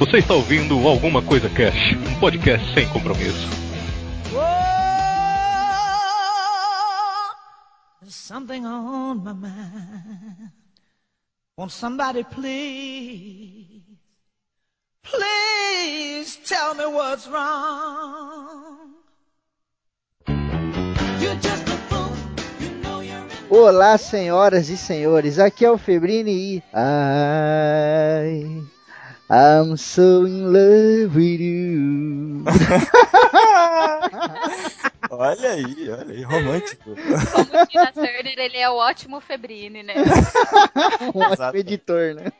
Você está ouvindo Alguma Coisa Cash, um podcast sem compromisso. something on my mind. Won't somebody please, please tell me what's wrong? Olá, senhoras e senhores. Aqui é o Febrini e I I'm so in love with you. olha aí, olha aí, romântico. Como Tina Turner, ele é o ótimo Febrini, né? um ótimo editor, né?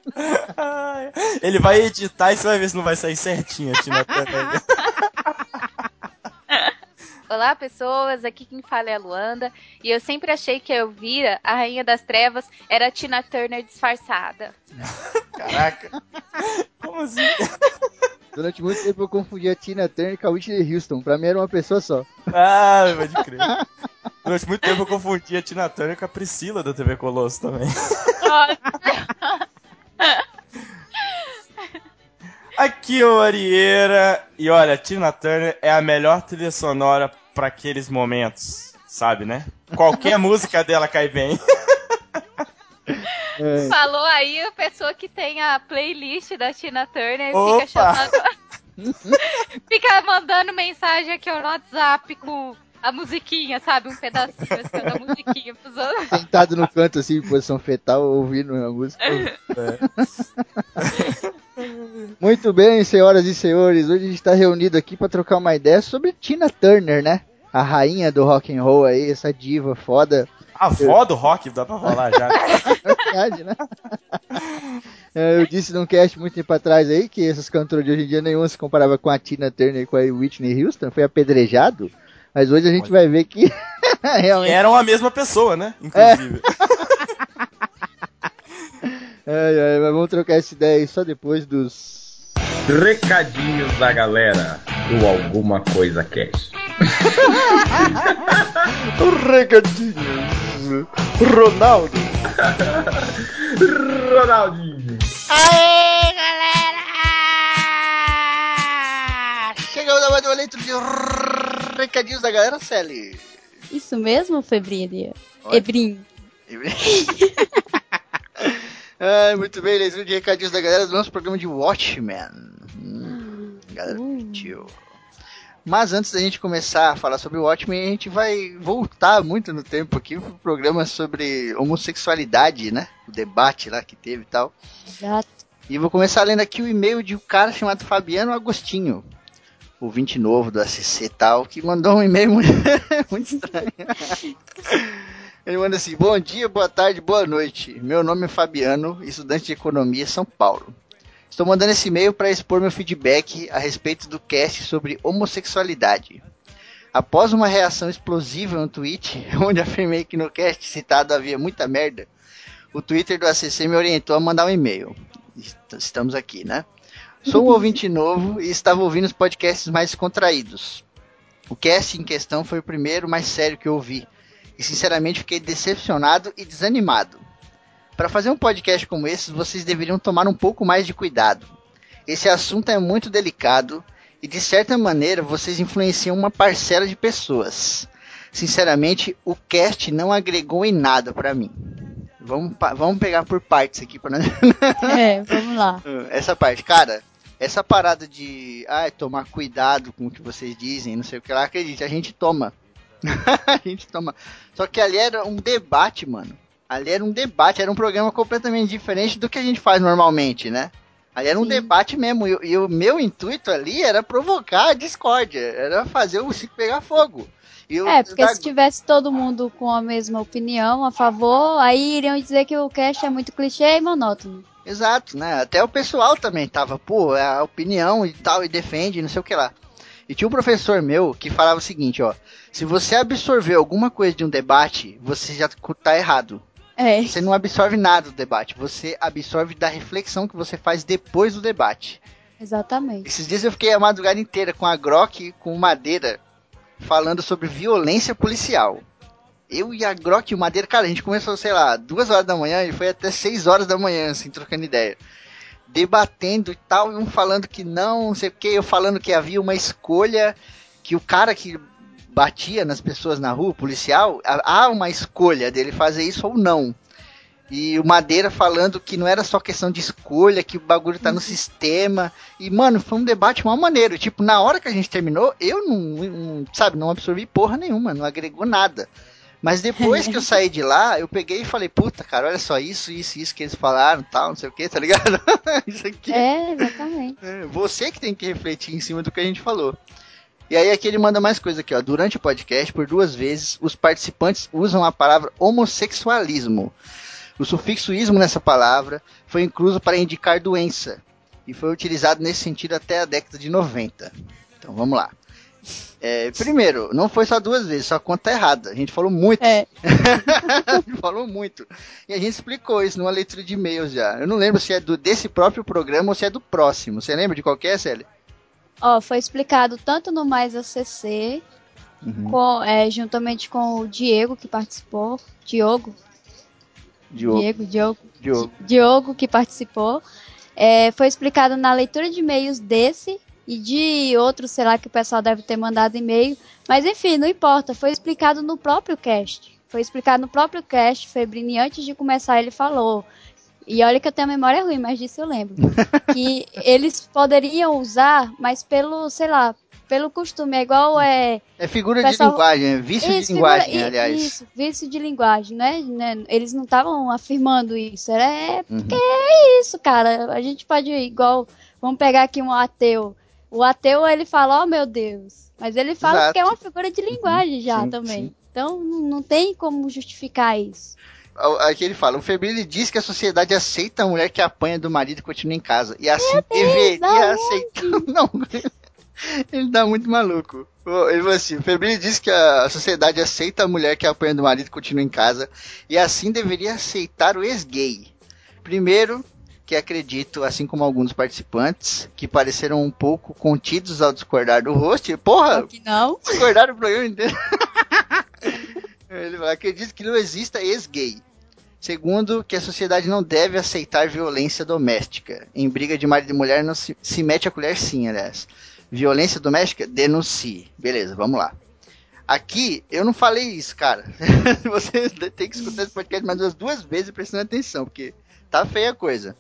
Ele vai editar e você vai ver se não vai sair certinho a Tina Turner. Olá, pessoas. Aqui quem fala é a Luanda. E eu sempre achei que a Elvira, a Rainha das Trevas, era a Tina Turner disfarçada. Caraca. Como assim? Durante muito tempo eu confundi a Tina Turner com a Whitney Houston. Pra mim era uma pessoa só. Ah, pode crer. Durante muito tempo eu confundi a Tina Turner com a Priscila da TV Colosso também. Aqui é o Arieira. E olha, Tina Turner é a melhor trilha sonora para aqueles momentos, sabe, né? Qualquer música dela cai bem. É. Falou aí a pessoa que tem a playlist da Tina Turner Opa. fica chamando. fica mandando mensagem aqui no WhatsApp com a musiquinha, sabe? Um pedacinho assim da musiquinha pros outros. Sentado no canto assim, em posição fetal, ouvindo a música. É. Muito bem, senhoras e senhores. Hoje a gente está reunido aqui para trocar uma ideia sobre Tina Turner, né? A rainha do rock and roll aí, essa diva foda. A avó do rock, dá pra falar já. é verdade, né? É, eu disse num cast muito tempo atrás aí que essas cantoras de hoje em dia nenhuma se comparava com a Tina Turner e com a Whitney Houston, foi apedrejado. Mas hoje a gente vai ver que realmente. Eram a mesma pessoa, né? Inclusive. É. mas vamos trocar essa ideia aí só depois dos. Recadinhos da galera do Alguma Coisa Cash. Recadinhos. Ronaldo. Ronaldinho. Aê, galera! Chegamos a mais uma leitura de recadinhos da galera, Sally. Isso mesmo, Febrini? Ebrim. Ai, muito bem, leitura de recadinhos da galera do nosso programa de Watchmen. Hum, galera uh. Mas antes da gente começar a falar sobre o Watchmen, a gente vai voltar muito no tempo aqui pro programa sobre homossexualidade, né? O debate lá que teve e tal. Exato. E vou começar lendo aqui o e-mail de um cara chamado Fabiano Agostinho ouvinte novo do ACC e tal, que mandou um e-mail muito, muito estranho. Ele manda assim: Bom dia, boa tarde, boa noite. Meu nome é Fabiano, estudante de economia São Paulo. Estou mandando esse e-mail para expor meu feedback a respeito do cast sobre homossexualidade. Após uma reação explosiva no tweet, onde afirmei que no cast citado havia muita merda, o Twitter do ACC me orientou a mandar um e-mail. Estamos aqui, né? Sou um ouvinte novo e estava ouvindo os podcasts mais contraídos. O cast em questão foi o primeiro mais sério que eu ouvi. E sinceramente fiquei decepcionado e desanimado. Para fazer um podcast como esse, vocês deveriam tomar um pouco mais de cuidado. Esse assunto é muito delicado e de certa maneira vocês influenciam uma parcela de pessoas. Sinceramente, o cast não agregou em nada para mim. Vamos, vamos pegar por partes aqui para É, vamos lá. Essa parte, cara, essa parada de ah, tomar cuidado com o que vocês dizem, não sei o que lá, acredite, a gente toma. a gente toma. Só que ali era um debate, mano. Ali era um debate, era um programa completamente diferente do que a gente faz normalmente, né? Ali era um Sim. debate mesmo. E, e, o meu intuito ali era provocar a discórdia, era fazer o Cico pegar fogo. Eu, é, porque se tivesse todo mundo com a mesma opinião, a favor, aí iriam dizer que o cast é muito clichê e monótono. Exato, né? Até o pessoal também tava, pô, é a opinião e tal, e defende, não sei o que lá. E tinha um professor meu que falava o seguinte, ó. Se você absorver alguma coisa de um debate, você já tá errado. É. Você não absorve nada do debate, você absorve da reflexão que você faz depois do debate. Exatamente. Esses dias eu fiquei a madrugada inteira com a Grok, com Madeira, falando sobre violência policial eu e a Grok e o Madeira, cara, a gente começou, sei lá, duas horas da manhã e foi até seis horas da manhã, assim, trocando ideia. debatendo e tal, um falando que não, não sei o que, eu falando que havia uma escolha, que o cara que batia nas pessoas na rua, policial, há uma escolha dele fazer isso ou não. E o Madeira falando que não era só questão de escolha, que o bagulho tá no uhum. sistema. E, mano, foi um debate uma maneira. Tipo, na hora que a gente terminou, eu não, não, sabe, não absorvi porra nenhuma, não agregou nada. Mas depois que eu saí de lá, eu peguei e falei, puta, cara, olha só isso, isso, isso que eles falaram, tal, não sei o que, tá ligado? isso aqui. É, exatamente. É, você que tem que refletir em cima do que a gente falou. E aí aqui ele manda mais coisa aqui, ó. Durante o podcast, por duas vezes, os participantes usam a palavra homossexualismo. O sufixo ismo nessa palavra foi incluso para indicar doença e foi utilizado nesse sentido até a década de 90. Então vamos lá. É, primeiro, não foi só duas vezes, só conta errada. A gente falou muito. É. a gente falou muito. E a gente explicou isso numa leitura de e-mails já. Eu não lembro se é do, desse próprio programa ou se é do próximo. Você lembra de qual que é, Célia? Ó, foi explicado tanto no Mais ACC, uhum. com, é, juntamente com o Diego, que participou. Diogo. Diogo. Diego, Diogo. Diogo. Diogo, que participou. É, foi explicado na leitura de e-mails desse e de outros, sei lá, que o pessoal deve ter mandado e-mail. Mas enfim, não importa. Foi explicado no próprio cast. Foi explicado no próprio cast. Febrini, antes de começar, ele falou e olha que eu tenho a memória ruim, mas disso eu lembro. que eles poderiam usar, mas pelo, sei lá, pelo costume. É igual é. É figura pessoal... de linguagem, é vício isso, de linguagem, figura... aliás. Isso, vício de linguagem, né? né? Eles não estavam afirmando isso. Era é porque uhum. é isso, cara. A gente pode, igual. Vamos pegar aqui um ateu. O ateu, ele fala, oh meu Deus. Mas ele fala Exato. que é uma figura de linguagem uhum. já sim, também. Sim. Então não tem como justificar isso. Aqui ele fala, o Febrini diz que a sociedade aceita a mulher que apanha do marido e continua em casa. E assim é deveria aceitar. Não, ele dá muito maluco. Ele falou assim, o Febrini diz que a sociedade aceita a mulher que apanha do marido e continua em casa. E assim deveria aceitar o ex-gay. Primeiro, que acredito, assim como alguns participantes, que pareceram um pouco contidos ao discordar do host. Porra! Que não. Discordaram o programa inteiro. Ele fala, acredito que não exista ex-gay. Segundo, que a sociedade não deve aceitar violência doméstica. Em briga de marido e mulher não se, se mete a colher sim, aliás. Violência doméstica, denuncie. Beleza, vamos lá. Aqui, eu não falei isso, cara. Você tem que escutar esse podcast mais umas duas vezes prestando atenção, porque tá feia a coisa.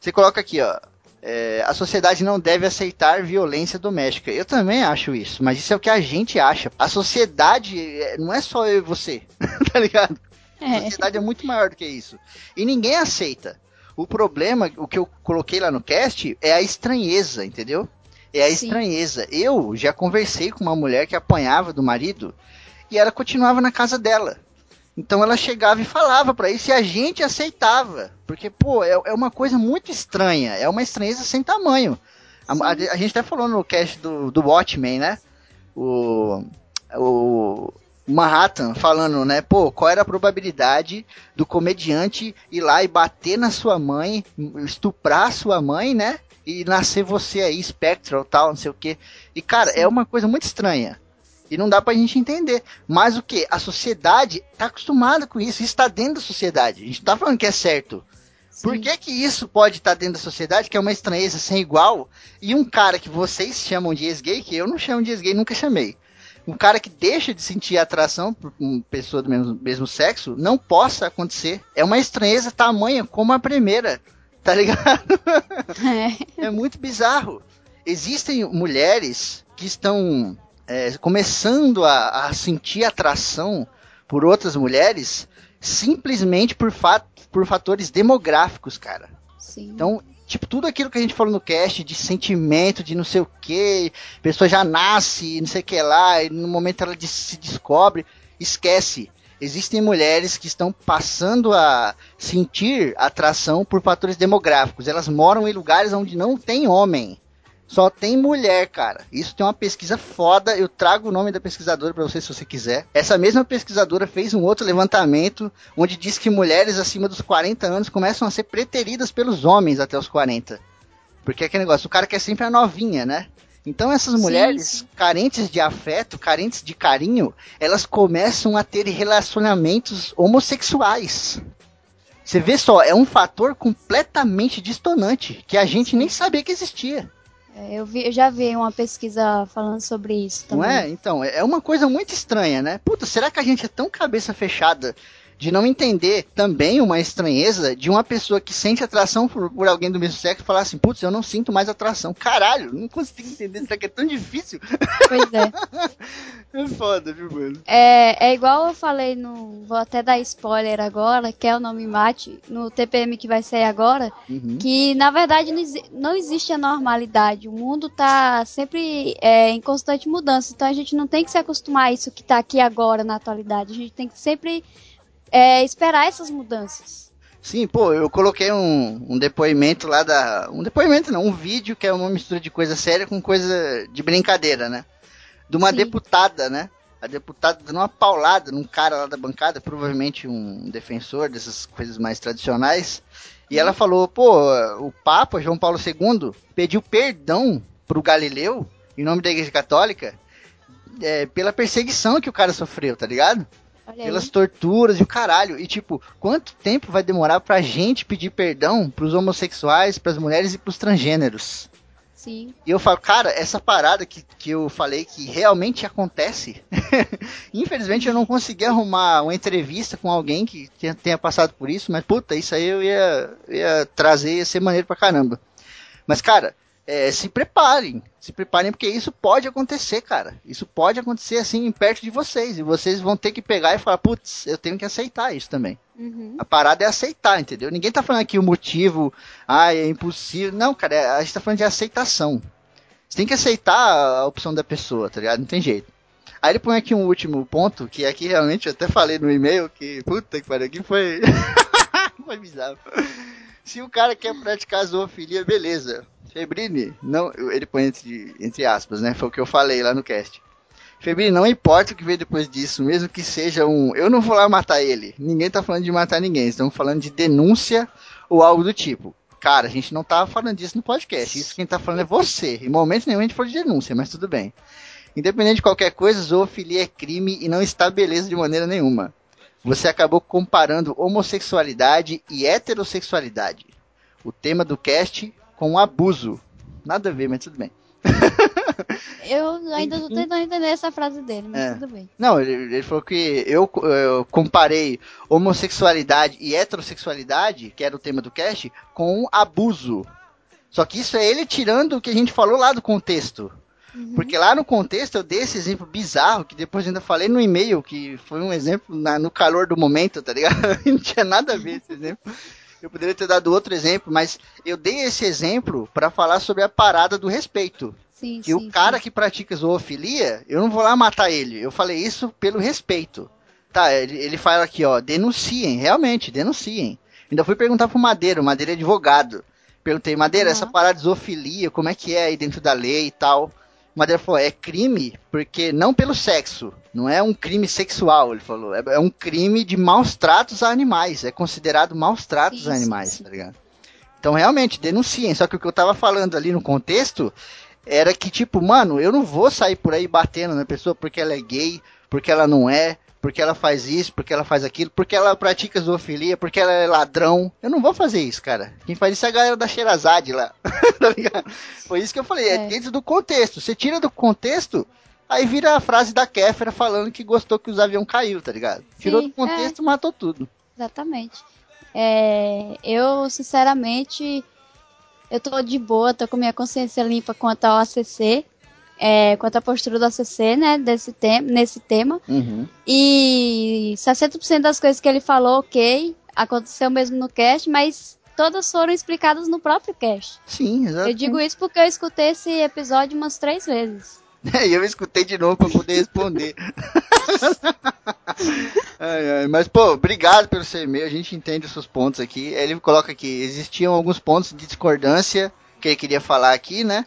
Você coloca aqui, ó. É, a sociedade não deve aceitar violência doméstica. Eu também acho isso, mas isso é o que a gente acha. A sociedade é, não é só eu e você, tá ligado? É. A sociedade é muito maior do que isso. E ninguém aceita. O problema, o que eu coloquei lá no cast, é a estranheza, entendeu? É a Sim. estranheza. Eu já conversei com uma mulher que apanhava do marido e ela continuava na casa dela. Então ela chegava e falava para isso e a gente aceitava. Porque, pô, é, é, uma coisa muito estranha. É uma estranheza sem tamanho. A, a, a, gente até falou no cast do, do Watchmen, né? O, o, Manhattan falando, né, pô, qual era a probabilidade do comediante ir lá e bater na sua mãe, estuprar sua mãe, né? E nascer você aí, Spectral, tal, não sei o que. E, cara, Sim. é uma coisa muito estranha. E não dá pra gente entender. Mas o que? A sociedade tá acostumada com isso. Isso está dentro da sociedade. A gente tá falando que é certo. Sim. Por que que isso pode estar tá dentro da sociedade, que é uma estranheza sem igual, e um cara que vocês chamam de ex-gay, que eu não chamo de ex-gay, nunca chamei, um cara que deixa de sentir atração por uma pessoa do mesmo, mesmo sexo não possa acontecer. É uma estranheza tamanha como a primeira, tá ligado? É, é muito bizarro. Existem mulheres que estão é, começando a, a, sentir atração por outras mulheres simplesmente por, fat, por fatores demográficos, cara. Sim. Então, Tipo, tudo aquilo que a gente falou no cast de sentimento, de não sei o que, pessoa já nasce, não sei o que lá, e no momento ela se descobre, esquece. Existem mulheres que estão passando a sentir atração por fatores demográficos. Elas moram em lugares onde não tem homem. Só tem mulher, cara. Isso tem uma pesquisa foda. Eu trago o nome da pesquisadora para você se você quiser. Essa mesma pesquisadora fez um outro levantamento onde diz que mulheres acima dos 40 anos começam a ser preteridas pelos homens até os 40. Porque é aquele negócio, o cara quer sempre a novinha, né? Então essas mulheres sim, sim. carentes de afeto, carentes de carinho, elas começam a ter relacionamentos homossexuais. Você vê só, é um fator completamente distonante que a gente nem sabia que existia. É, eu, vi, eu já vi uma pesquisa falando sobre isso também. Não é? Então, é uma coisa muito estranha, né? Puta, será que a gente é tão cabeça fechada de não entender também uma estranheza de uma pessoa que sente atração por, por alguém do mesmo sexo falar assim, putz, eu não sinto mais atração. Caralho, não consigo entender, será que é tão difícil? Pois é. é foda, viu, mano? É, é igual eu falei no. Vou até dar spoiler agora, que é o nome Mate, no TPM que vai sair agora, Uhum. que na verdade não, não existe a normalidade. O mundo tá sempre é, em constante mudança. Então a gente não tem que se acostumar a isso que tá aqui agora na atualidade. A gente tem que sempre é, esperar essas mudanças. Sim, pô, eu coloquei um, um depoimento lá da. Um depoimento não, um vídeo que é uma mistura de coisa séria com coisa de brincadeira, né? De uma Sim. deputada, né? A deputada dando uma paulada num cara lá da bancada, provavelmente um defensor dessas coisas mais tradicionais. E ela falou, pô, o Papa João Paulo II pediu perdão pro Galileu, em nome da Igreja Católica, é, pela perseguição que o cara sofreu, tá ligado? Pelas torturas e o caralho. E tipo, quanto tempo vai demorar pra gente pedir perdão pros homossexuais, pras mulheres e pros transgêneros? Sim. E eu falo, cara, essa parada que, que eu falei que realmente acontece. Infelizmente eu não consegui arrumar uma entrevista com alguém que tenha, tenha passado por isso, mas puta, isso aí eu ia, ia trazer, ia ser maneiro pra caramba. Mas, cara, é, se preparem. Se preparem porque isso pode acontecer, cara. Isso pode acontecer assim perto de vocês. E vocês vão ter que pegar e falar, putz, eu tenho que aceitar isso também. Uhum. A parada é aceitar, entendeu? Ninguém tá falando aqui o motivo, ah, é impossível. Não, cara, é- a gente tá falando de aceitação. Você tem que aceitar a opção da pessoa, tá ligado? Não tem jeito. Aí ele põe aqui um último ponto, que aqui realmente eu até falei no e-mail, que puta que pariu, aqui foi. foi bizarro. Se o cara quer praticar zoofilia, beleza. Febrine, não, ele põe entre, entre aspas, né? Foi o que eu falei lá no cast. Febrine, não importa o que veio depois disso, mesmo que seja um. Eu não vou lá matar ele. Ninguém tá falando de matar ninguém. Estamos falando de denúncia ou algo do tipo. Cara, a gente não tava falando disso no podcast. Isso quem tá falando é você. Em momento nenhum a gente falou de denúncia, mas tudo bem. Independente de qualquer coisa, zoofilia é crime e não está beleza de maneira nenhuma. Você acabou comparando homossexualidade e heterossexualidade. O tema do cast com abuso. Nada a ver, mas tudo bem. Eu ainda tô Enfim. tentando entender essa frase dele, mas É. tudo bem. Não, ele, ele falou que eu, eu comparei homossexualidade e heterossexualidade, que era o tema do cast, com abuso. Só que isso é ele tirando o que a gente falou lá do contexto. Uhum. Porque lá no contexto eu dei esse exemplo bizarro, que depois ainda falei no e-mail, que foi um exemplo na- no calor do momento, tá ligado? Não tinha nada a ver esse exemplo. Eu poderia ter dado outro exemplo, mas eu dei esse exemplo pra falar sobre a parada do respeito. Sim, Que sim. o cara sim. que pratica zoofilia, eu não vou lá matar ele. Eu falei isso pelo respeito. Tá, ele, ele fala aqui, ó, denunciem, realmente, denunciem. Ainda fui perguntar pro Madeira, o Madeira é advogado. Perguntei, Madeira, Aham. essa parada de zoofilia, como é que é aí dentro da lei e tal? O Madeira falou, é crime, porque não pelo sexo, não é um crime sexual, ele falou. É, é um crime de maus tratos a animais, é considerado maus tratos Sim, a animais, sim. tá ligado? Então, realmente, denunciem. Só que o que eu tava falando ali no contexto era que, tipo, mano, eu não vou sair por aí batendo na pessoa porque ela é gay, porque ela não é, porque ela faz isso, porque ela faz aquilo, porque ela pratica zoofilia, porque ela é ladrão. Eu não vou fazer isso, cara. Quem faz isso é a galera da Xerazade lá. tá? Foi isso que eu falei, é. É. dentro do contexto. Você tira do contexto, aí vira a frase da Kéfera falando que gostou que os aviões caiu, tá ligado? Tirou Sim, do contexto, matou tudo. Exatamente. É, eu, sinceramente, eu tô de boa, tô com minha consciência limpa quanto ao ACC, é, quanto à postura do ACC, né, desse tem nesse tema. Uhum. E 60% das coisas que ele falou, ok, aconteceu mesmo no cast, mas todas foram explicadas no próprio cast. Sim, exato. Eu digo isso porque eu escutei esse episódio umas três vezes. E eu escutei de novo pra poder responder. Ai, ai, Mas, pô, obrigado pelo seu e-mail. A gente entende os seus pontos aqui. Ele coloca aqui: existiam alguns pontos de discordância que ele queria falar aqui, né?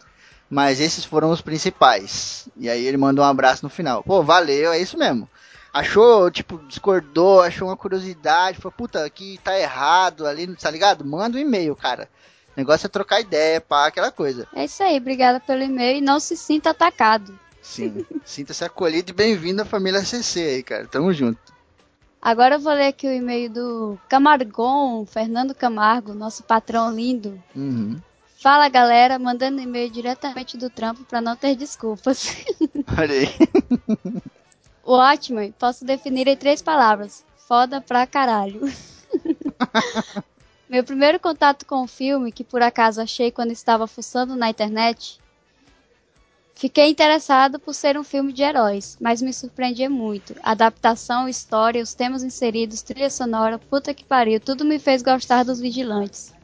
Mas esses foram os principais. E aí ele mandou um abraço no final. Pô, valeu, é isso mesmo. Achou, tipo, discordou, achou uma curiosidade, falou, puta, aqui tá errado ali, tá ligado? Manda um e-mail, cara. O negócio é trocar ideia, pá, aquela coisa. É isso aí, obrigada pelo e-mail e não se sinta atacado. Sim. Sinta-se acolhido e bem-vindo à família CC aí, cara. Tamo junto. Agora eu vou ler aqui o e-mail do Camargon, Fernando Camargo, nosso patrão lindo. Uhum. Fala galera, mandando e-mail diretamente do trampo para não ter desculpas. Olha aí. o Watchmen posso definir em três palavras: foda pra caralho. Meu primeiro contato com o filme, que por acaso achei quando estava fuçando na internet, Fiquei interessado por ser um filme de heróis, mas me surpreendia muito. Adaptação, história, os temas inseridos, trilha sonora, puta que pariu, tudo me fez gostar dos vigilantes.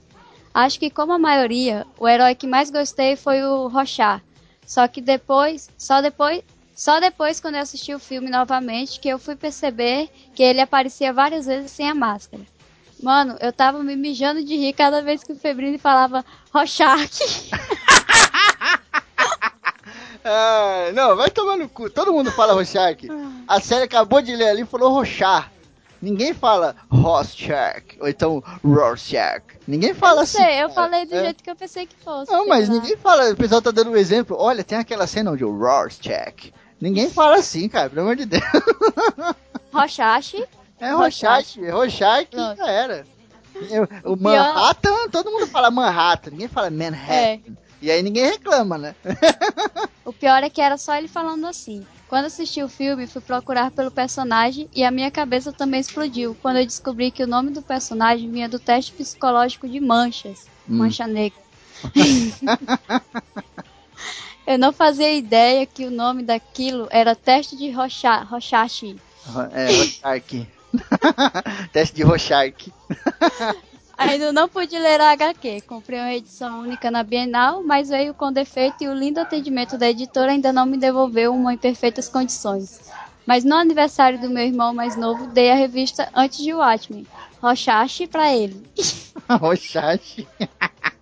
Acho que, como a maioria, o herói que mais gostei foi o Rochar. Só que depois, só depois, só depois quando eu assisti o filme novamente que eu fui perceber que ele aparecia várias vezes sem a máscara. Mano, eu tava me mijando de rir cada vez que o Febrini falava Rochark. ah, não, vai tomar no cu. Todo mundo fala Rochark. A série acabou de ler ali e falou Rochar. Ninguém fala Rorschach, ou então Rorschach. Ninguém fala eu assim. Sei, eu falei do é. jeito que eu pensei que fosse. Não, mas lá. ninguém fala. O pessoal tá dando um exemplo. Olha, tem aquela cena onde o Rorschach. Ninguém fala assim, cara, pelo amor de Deus. Rochache. É Rorschach, Rorschach já era. O, o Manhattan, todo mundo fala Manhattan, ninguém fala Manhattan. É. E aí ninguém reclama, né? o pior é que era só ele falando assim. Quando assisti o filme, fui procurar pelo personagem e a minha cabeça também explodiu quando eu descobri que o nome do personagem vinha do teste psicológico de manchas, hum. mancha negra. eu não fazia ideia que o nome daquilo era teste de Rocha, Rochachi. É, Rochark. teste de Rochark. Ainda não pude ler a HQ. Comprei uma edição única na Bienal, mas veio com defeito e o lindo atendimento da editora ainda não me devolveu uma em perfeitas condições. Mas no aniversário do meu irmão mais novo, dei a revista antes de Watchmen. Rochache pra ele. Rochache?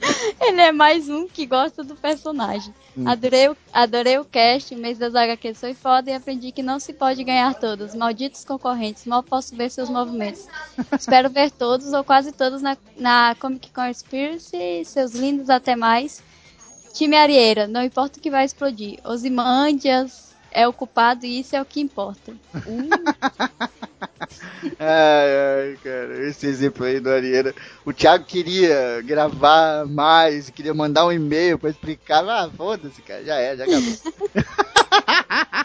Ele é mais um que gosta do personagem. Hum. Adorei, adorei o cast, o mês das HQs foi foda e aprendi que não se pode ganhar todos. Malditos concorrentes, mal posso ver seus movimentos. Espero ver todos ou quase todos na, na Comic Conspiracy. Seus lindos, até mais. Time Arieira, não importa o que vai explodir. Ozymandias, é o culpado e isso é o que importa. Hum. ai, ai, cara, esse exemplo aí do Arieira. O Thiago queria gravar mais, queria mandar um e-mail pra explicar. Ah, foda-se, cara, já é, já acabou.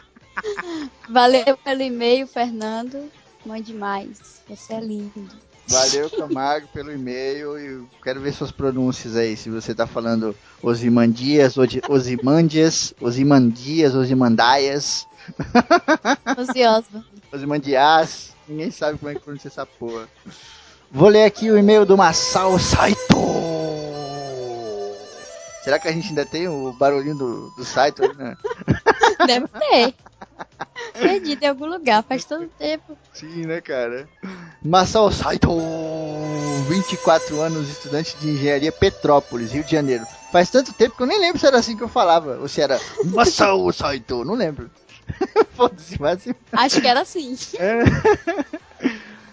Valeu pelo e-mail, Fernando. Mande mais. Você é lindo. Valeu, Camargo, pelo e-mail e quero ver suas pronúncias aí. Se você tá falando Osimandias, Osimandias, Osimandias, Osimandaias. Ociosa. Osimandias. Ninguém sabe como é que pronuncia essa porra. Vou ler aqui o e-mail do Masao Saito. Será que a gente ainda tem o barulhinho do, do Saito? Né? Deve ter. Perdido em algum lugar, faz tanto tempo. Sim, né, cara? Masao Saito, 24 anos, estudante de engenharia Petrópolis, Rio de Janeiro. Faz tanto tempo que eu nem lembro se era assim que eu falava, ou se era Masao Saito, não lembro. Foda-se, mas... Acho que era assim. É.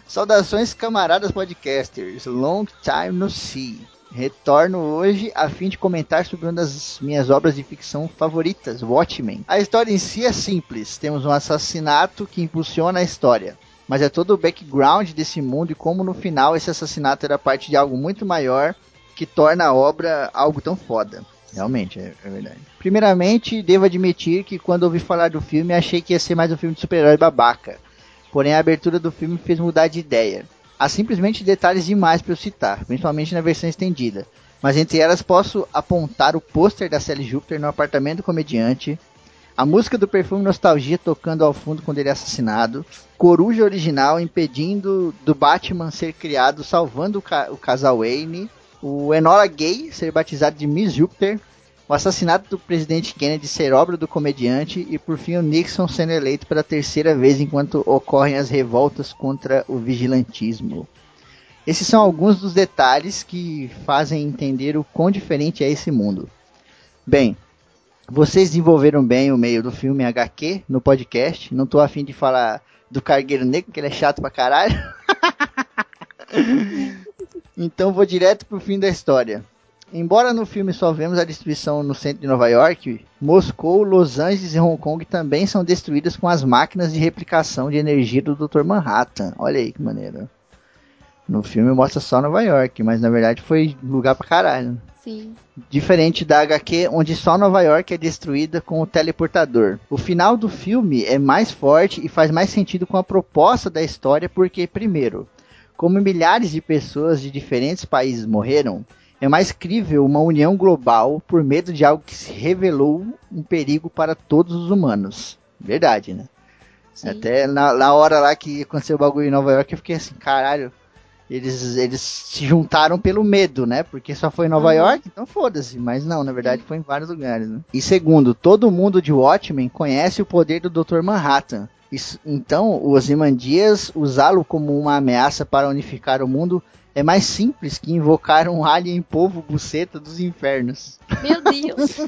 Saudações, camaradas podcasters. Long time no see. Retorno hoje a fim de comentar sobre uma das minhas obras de ficção favoritas, Watchmen. A história em si é simples. Temos um assassinato que impulsiona a história. Mas é todo o background desse mundo e como no final esse assassinato era parte de algo muito maior que torna a obra algo tão foda. Realmente, é, é verdade. Primeiramente, devo admitir que quando ouvi falar do filme, achei que ia ser mais um filme de super-herói babaca. Porém, a abertura do filme fez mudar de ideia. Há simplesmente detalhes demais para eu citar, principalmente na versão estendida. Mas entre elas posso apontar o pôster da Sally Júpiter no apartamento do comediante, a música do perfume Nostalgia tocando ao fundo quando ele é assassinado, Coruja original impedindo do Batman ser criado, salvando o, ca o casal Wayne, o Enola Gay ser batizado de Miss Júpiter, o assassinato do presidente Kennedy ser obra do comediante e por fim o Nixon sendo eleito pela terceira vez enquanto ocorrem as revoltas contra o vigilantismo. Esses são alguns dos detalhes que fazem entender o quão diferente é esse mundo. Bem, vocês desenvolveram bem o meio do filme HQ no podcast. Não tô afim de falar do Cargueiro Negro, que ele é chato pra caralho. então vou direto pro fim da história. Embora no filme só vemos a destruição no centro de Nova York, Moscou, Los Angeles e Hong Kong também são destruídas com as máquinas de replicação de energia do Dr. Manhattan. Olha aí que maneiro. No filme mostra só Nova York, mas na verdade foi lugar pra caralho. Sim. Diferente da HQ, onde só Nova York é destruída com o teleportador. O final do filme é mais forte e faz mais sentido com a proposta da história, porque, primeiro, como milhares de pessoas de diferentes países morreram, é mais crível uma união global por medo de algo que se revelou um perigo para todos os humanos. Verdade, né? Sim. Até na, na hora lá que aconteceu o bagulho em Nova York, eu fiquei assim, caralho. Eles, eles se juntaram pelo medo, né? Porque só foi em Nova Uhum. York, então foda-se. Mas não, na verdade foi em vários lugares, né? E segundo, todo mundo de Watchmen conhece o poder do Dr. Manhattan. Isso- então, o Ozymandias usá-lo como uma ameaça para unificar o mundo é mais simples que invocar um alien povo buceta dos infernos. Meu Deus.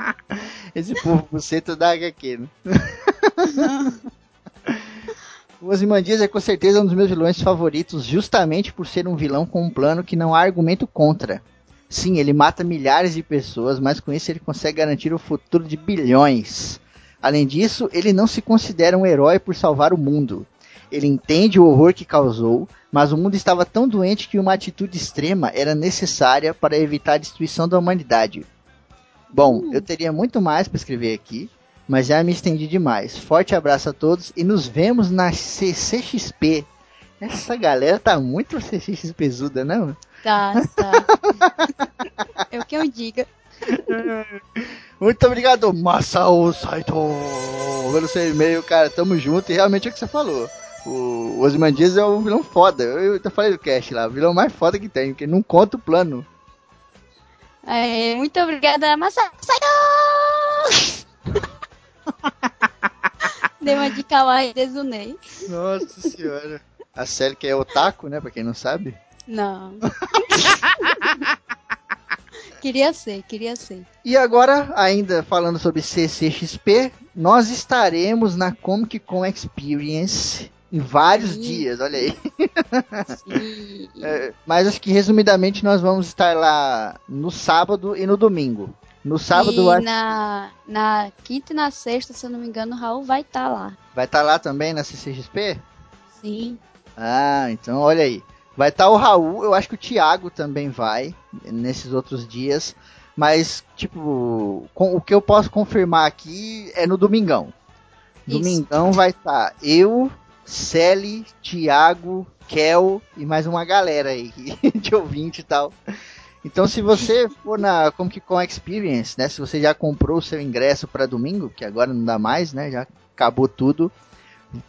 Esse povo buceta da HQ, né? O Ozymandias é com certeza um dos meus vilões favoritos, justamente por ser um vilão com um plano que não há argumento contra. Sim, ele mata milhares de pessoas, mas com isso ele consegue garantir o futuro de bilhões. Além disso, ele não se considera um herói por salvar o mundo. Ele entende o horror que causou, mas o mundo estava tão doente que uma atitude extrema era necessária para evitar a destruição da humanidade. Bom, eu teria muito mais para escrever aqui, mas já me estendi demais. Forte abraço a todos e nos vemos na CCXP. Essa galera tá muito CCXPzuda, não? Tá, tá. É o que eu diga. Muito obrigado, Masao Saito, pelo seu e-mail, cara. Tamo junto e realmente é o que você falou. O Ozymandias é um vilão foda. Eu, eu falei do cast lá, o vilão mais foda que tem, porque não conta o plano. É, muito obrigada, Masayo! Dei uma de kawaii e desunei. Nossa senhora. A série que é otaku, né? Pra quem não sabe. Não. queria ser, queria ser. E agora, ainda falando sobre CCXP, nós estaremos na Comic Con Experience em vários Sim. dias, olha aí. É, mas acho que resumidamente nós vamos estar lá no sábado e no domingo. No sábado e acho- na, na quinta e na sexta, se eu não me engano, o Raul vai estar lá. vai estar lá também na CCXP? Sim. Ah, então olha aí. Vai estar o Raul, eu acho que o Thiago também vai nesses outros dias. Mas, tipo, com- o que eu posso confirmar aqui é no domingão. Isso. Domingão vai estar eu, Sally, Thiago, Kel e mais uma galera aí de ouvinte e tal. Então, se você for na Comic Con Experience, né? Se você já comprou o seu ingresso para domingo, que agora não dá mais, né? Já acabou tudo.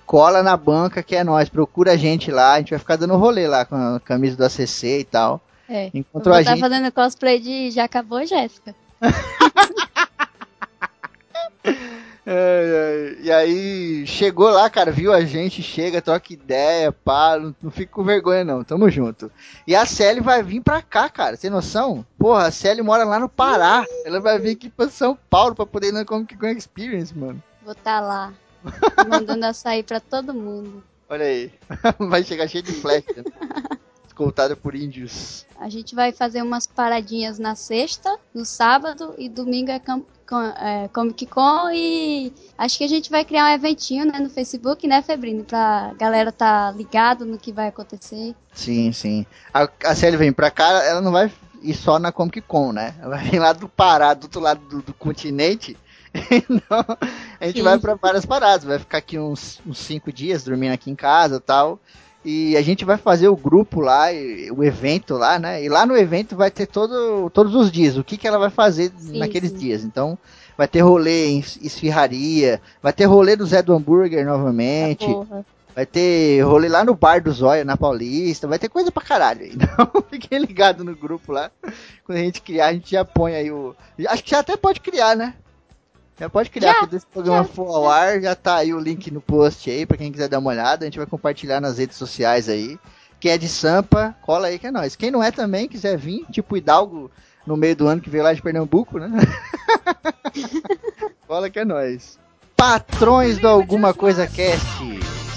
Cola na banca que é nós. Procura a gente lá. A gente vai ficar dando rolê lá com a camisa do ACC e tal. É. Encontrou a estar gente. fazendo cosplay de Já Acabou, Jéssica. É, e aí, chegou lá, cara, viu a gente, chega, troca ideia, pá, não, não fica com vergonha não, tamo junto. E a Sally vai vir pra cá, cara, tem noção? Porra, a Sally mora lá no Pará, ela vai vir aqui pra São Paulo pra poder ir na Comic Con Experience, mano. Vou estar lá. Mandando açaí pra todo mundo. Olha aí, vai chegar cheio de flecha, né? escoltada por índios. A gente vai fazer umas paradinhas na sexta, no sábado e domingo é, é, Comic Con e acho que a gente vai criar um eventinho né, no Facebook, né, Febrino? Pra galera tá ligado no que vai acontecer. Sim, sim. A, a Sally vem pra cá, ela não vai ir só na Comic Con, né? Ela vai vir lá do Pará, do outro lado do, do continente. Então, a gente Sim. vai pra várias paradas. Vai ficar aqui uns, uns cinco dias dormindo aqui em casa e tal. E a gente vai fazer o grupo lá, o evento lá, né? E lá no evento vai ter todo, todos os dias, o que, que ela vai fazer Sim, naqueles sim. dias. Então, vai ter rolê em esfirraria, vai ter rolê do Zé do Hambúrguer novamente. Porra. Vai ter rolê lá no bar do Zóio, na Paulista. Vai ter coisa pra caralho. Então fiquem ligados no grupo lá. Quando a gente criar, a gente já põe aí o. Acho que já até pode criar, né? Já pode criar. Já, Quando esse programa já, for ao ar, já tá aí o link no post aí pra quem quiser dar uma olhada. A gente vai compartilhar nas redes sociais aí. Quem é de Sampa, cola aí que é nóis. Quem não é também, quiser vir, tipo Hidalgo no meio do ano que veio lá de Pernambuco, né? cola que é nóis. Patrões do Alguma Coisa Cast.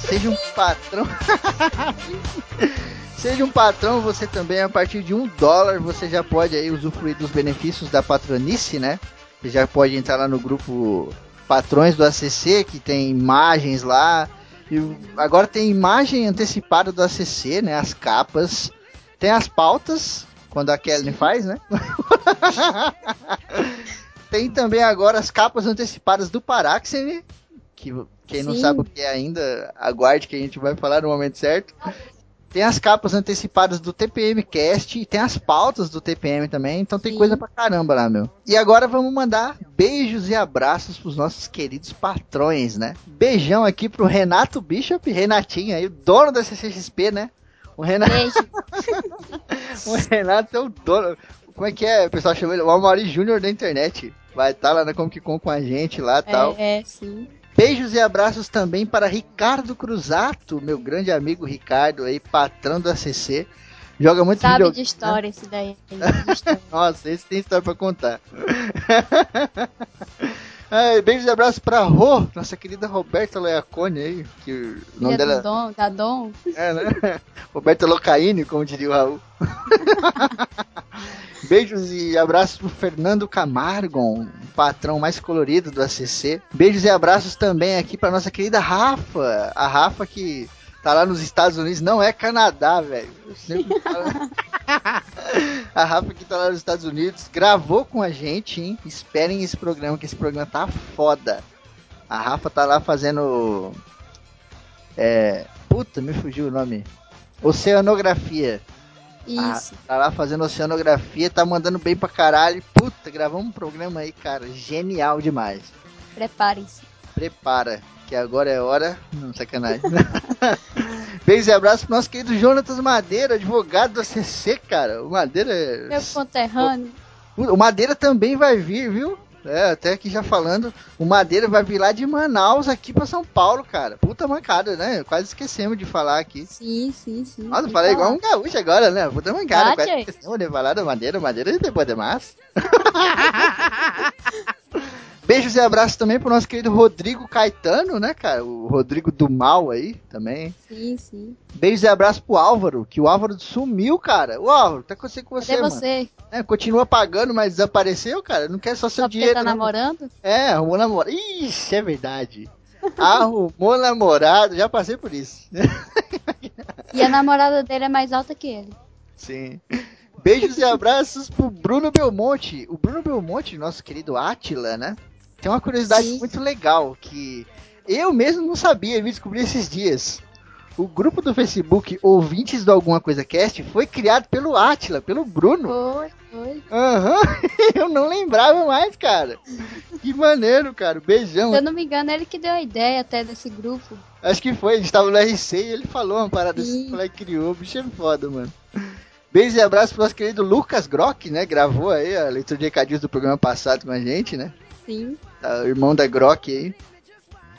Seja um patrão. Seja um patrão, você também, a partir de um dólar, você já pode aí usufruir dos benefícios da patronice, né? Você já pode entrar lá no grupo Patrões do ACC, que tem imagens lá. E agora tem imagem antecipada do ACC, né? As capas. Tem as pautas, quando a Kelly faz, né? tem também agora as capas antecipadas do Paráxene, que quem Sim. não sabe o que é ainda, aguarde que a gente vai falar no momento certo. Tem as capas antecipadas do TPM Cast e tem as pautas do TPM também, então tem Sim. coisa pra caramba lá, meu. E agora vamos mandar beijos e abraços pros nossos queridos patrões, né? Beijão aqui pro Renato Bishop, Renatinho aí, o dono da CCXP, né? O Renato. o Renato é o dono. Como é que é? O pessoal chama ele o Amaury Júnior da internet. Vai estar tá lá na Comic Con com a gente lá e tal. É, sim. Beijos e abraços também para Ricardo Cruzato, meu grande amigo Ricardo aí, patrão do ACC. Joga muito Sabe video... de história esse daí. Nossa, esse tem história para contar. É, beijos e abraços pra Rô, nossa querida Roberta Leacone aí. Que o nome dela. Dom, da Dom. É, né? Roberta Locaine, como diria o Raul. Beijos e abraços pro Fernando Camargo, o patrão mais colorido do ACC. Beijos e abraços também aqui pra nossa querida Rafa. A Rafa que tá lá nos Estados Unidos, não é Canadá, velho. a Rafa que tá lá nos Estados Unidos gravou com a gente, hein? Esperem esse programa, que esse programa tá foda. A Rafa tá lá fazendo. É. Puta, me fugiu o nome. Oceanografia. Isso. Ah, tá lá fazendo oceanografia, tá mandando bem pra caralho. Puta, gravamos um programa aí, cara. Genial demais. Preparem-se. Prepara, que agora é hora. Não, sacanagem. Beijo e abraço pro nosso querido Jonatas Madeira, advogado do ACC, cara. O Madeira é. Meu conterrâneo. O Madeira também vai vir, viu? É, até aqui já falando, o Madeira vai vir lá de Manaus aqui pra São Paulo, cara. Puta mancada, né? Quase esquecemos de falar aqui. Sim, sim, sim. Nossa, falei igual um gaúcho agora, né? Puta mancada. Ah, quase esquecemos de falar do Madeira. Madeira depois de mais. Beijos e abraços também pro nosso querido Rodrigo Caetano, né, cara? O Rodrigo do Mal aí também. Sim, sim. Beijos e abraços pro Álvaro, que o Álvaro sumiu, cara. O Álvaro, tá acontecendo com você, Cadê mano? você? É, continua pagando, mas desapareceu, cara. Não quer só seu só dinheiro. tá né? namorando? É, arrumou namorado. Ixi, é verdade. arrumou namorado, já passei por isso. e a namorada dele é mais alta que ele. Sim. Beijos e abraços pro Bruno Belmonte. O Bruno Belmonte, nosso querido Atila, né? Tem uma curiosidade Sim. muito legal que eu mesmo não sabia, me descobri esses dias. O grupo do Facebook Ouvintes do Alguma Coisa Cast foi criado pelo Atila, pelo Bruno. Foi, foi. Aham, uhum. eu não lembrava mais, cara. Que maneiro, cara. Beijão. Se eu não me engano, ele que deu a ideia até desse grupo. Acho que foi, a gente tava no RC e ele falou uma parada Sim. assim, que criou. O bicho é foda, mano. Beijo e abraço pro nosso querido Lucas Grock, né? Gravou aí a leitura de recadinhos do programa passado com a gente, né? Sim. Tá, o irmão da Grok aí.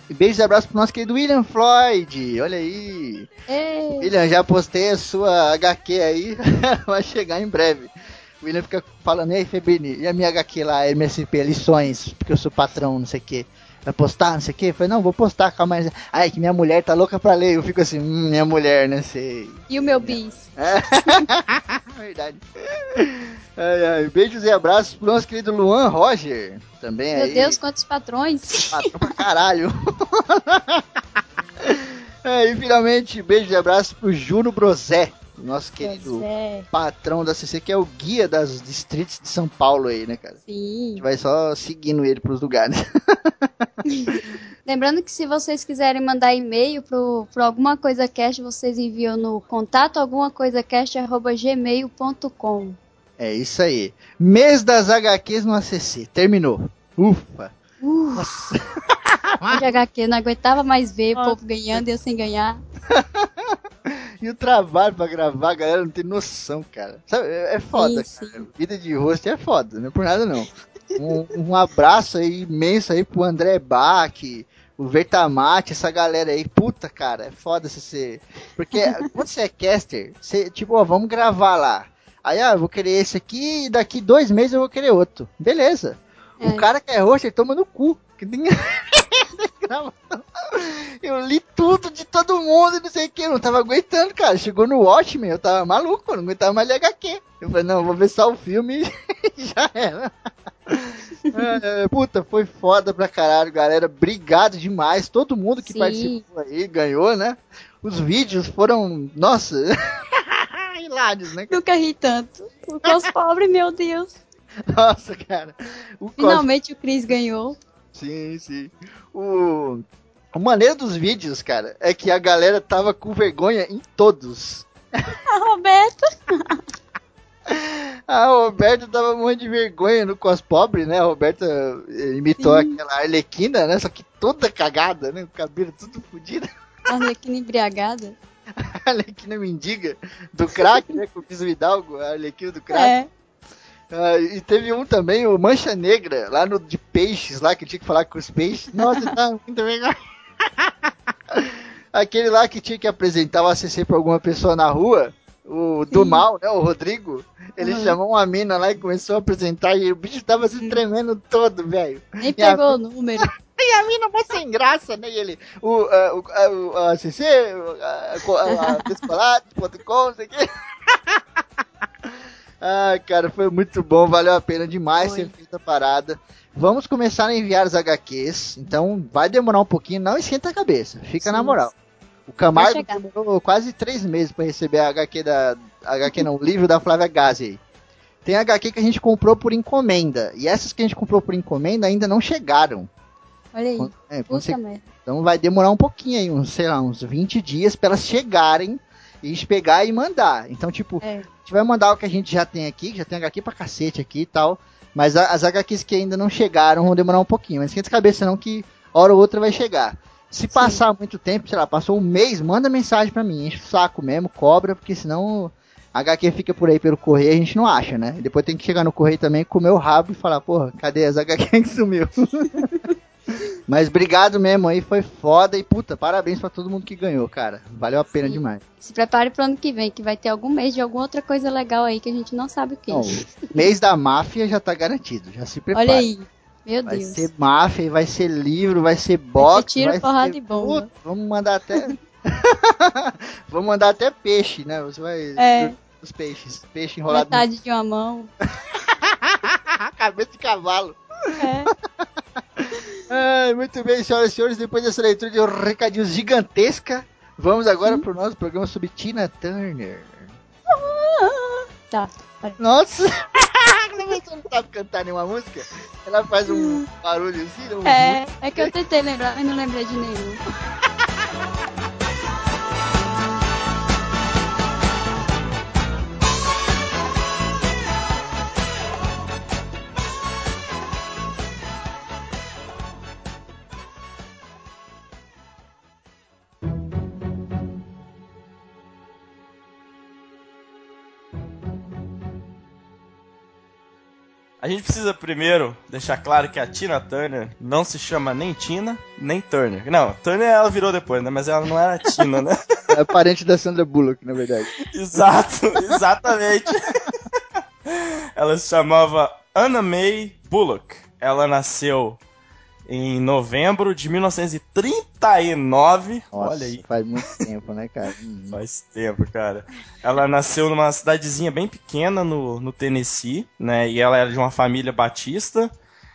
E beijos e abraços pro nosso querido William Floyd. Olha aí. Ei. William, já postei a sua HQ aí. Vai chegar em breve. O William fica falando, ei, Febrini, e a minha HQ lá, MSP, lições, porque eu sou patrão, não sei o quê. Vai postar, não sei o quê? Eu falei, não, vou postar, calma aí. Ai, que minha mulher tá louca pra ler. Eu fico assim, hum, minha mulher, né, sei. E o meu bis. É. Verdade. Ai, ai. Beijos e abraços pro nosso querido Luan Roger. Também Meu aí. Deus, quantos patrões. Patrão pra caralho. é, e finalmente, beijos e abraços pro Juno Brosé. Nosso querido é. patrão da CC, que é o guia das distritos de São Paulo aí, né, cara? Sim. A gente vai só seguindo ele pros lugares. Lembrando que se vocês quiserem mandar e-mail pro, pro alguma coisa cast, vocês enviam no contato alguma coisa gmail.com. É isso aí. Mês das HQs no ACC. Terminou. Ufa. Ufa. de HQ, não aguentava mais ver o povo ganhando e eu sem ganhar. e o trabalho pra gravar, a galera não tem noção, cara. Sabe, é, é foda, sim, cara. Vida de rosto é foda, não é por nada não. Um, um abraço aí imenso aí pro André Bach, o Vertamate, essa galera aí. Puta, cara, é foda você ser. Porque quando você é caster, você, tipo, ó, vamos gravar lá. Aí, ah, eu vou querer esse aqui e daqui dois meses eu vou querer outro. Beleza. É. O cara que é roxo, ele toma no cu. Eu li tudo de todo mundo e não sei o que. Eu não tava aguentando, cara. Chegou no Watchmen, eu tava maluco, eu não aguentava mais ler HQ. Eu falei, não, vou ver só o filme e já era. É, puta, foi foda pra caralho, galera. Obrigado demais. Todo mundo que Sim. participou aí ganhou, né? Os vídeos foram, nossa, hilários, né? Nunca ri tanto. O cos pobre, meu Deus. Nossa, cara. O cos- Finalmente o Chris ganhou. Sim, sim. O... o maneiro dos vídeos, cara, é que a galera tava com vergonha em todos. A Roberta. A Roberta tava morrendo de vergonha no cos pobre, né? A Roberta eh, imitou Sim. aquela Arlequina, né? Só que toda cagada, né? O cabelo tudo fodido. A Arlequina embriagada. A Arlequina mendiga do crack, né? Com o Piso Hidalgo, a Arlequina do crack. É. Ah, e teve um também, o Mancha Negra, lá no de peixes, lá que tinha que falar com os peixes. Nossa, tá muito legal. Aquele lá que tinha que apresentar o ACC pra alguma pessoa na rua, o do Sim. mal, né, o Rodrigo, ele Uhum. chamou uma mina lá e começou a apresentar e o bicho tava se tremendo todo, velho. Nem E a- pegou o número. E a mina mó sem graça, né? E ele, o, ah, o, ah, o ACC, o, ah, co- ah, descolado.com, não sei o quê. Ai, cara, foi muito bom, valeu a pena demais Foi. ter feito a parada. Vamos começar a enviar os HQs, então vai demorar um pouquinho, não esquenta a cabeça, fica Sim. na moral. O Camargo demorou quase três meses pra receber a HQ da. HQ não, o livro da Flávia Gazi. Tem HQ que a gente comprou por encomenda, e essas que a gente comprou por encomenda ainda não chegaram. Olha aí. É, você então vai demorar um pouquinho aí, uns, sei lá, uns 20 dias pra elas chegarem e pegar e mandar. Então, tipo, É. a gente vai mandar o que a gente já tem aqui, que já tem HQ pra cacete aqui e tal. Mas a- as HQs que ainda não chegaram vão demorar um pouquinho. Mas esquenta a cabeça não que hora ou outra vai chegar. Se passar muito tempo, sei lá, passou um mês, manda mensagem pra mim, enche o saco mesmo, cobra, porque senão a HQ fica por aí pelo correio e a gente não acha, né? E depois tem que chegar no correio também, comer o rabo e falar, porra, cadê as HQ que sumiu? Mas obrigado mesmo aí, foi foda e puta, parabéns pra todo mundo que ganhou, cara. Valeu a pena Sim. demais. Se prepare pro ano que vem, que vai ter algum mês de alguma outra coisa legal aí que a gente não sabe o que. Bom, o mês da máfia já tá garantido, já se prepara. Olha aí. Meu Vai Deus. ser máfia, vai ser livro, vai ser box, tiro, vai porrada ser... e bomba. Puta, vamos mandar até... vamos mandar até peixe, né? Você vai... É. Os peixes. Peixe enrolado Metade de uma mão. cabeça de cavalo. É. Muito bem, senhoras e senhores, depois dessa leitura de um recadinho gigantesca, vamos agora Uhum. pro nosso programa sobre Tina Turner. Tá. Nossa! Você não sabe cantar nenhuma música? Ela faz um barulho assim, um É, é que eu tentei lembrar, mas não lembrei de nenhum. A gente precisa primeiro deixar claro que a Tina Turner não se chama nem Tina, nem Turner. Não, Turner ela virou depois, né? Mas ela não era Tina, né? É parente da Sandra Bullock, na verdade. Exato, exatamente. ela se chamava Anna May Bullock. Ela nasceu em novembro de 1939. Nossa, Olha aí. faz muito tempo, né, cara? Faz tempo, cara. Ela nasceu numa cidadezinha bem pequena no, no Tennessee, né? E ela era de uma família batista.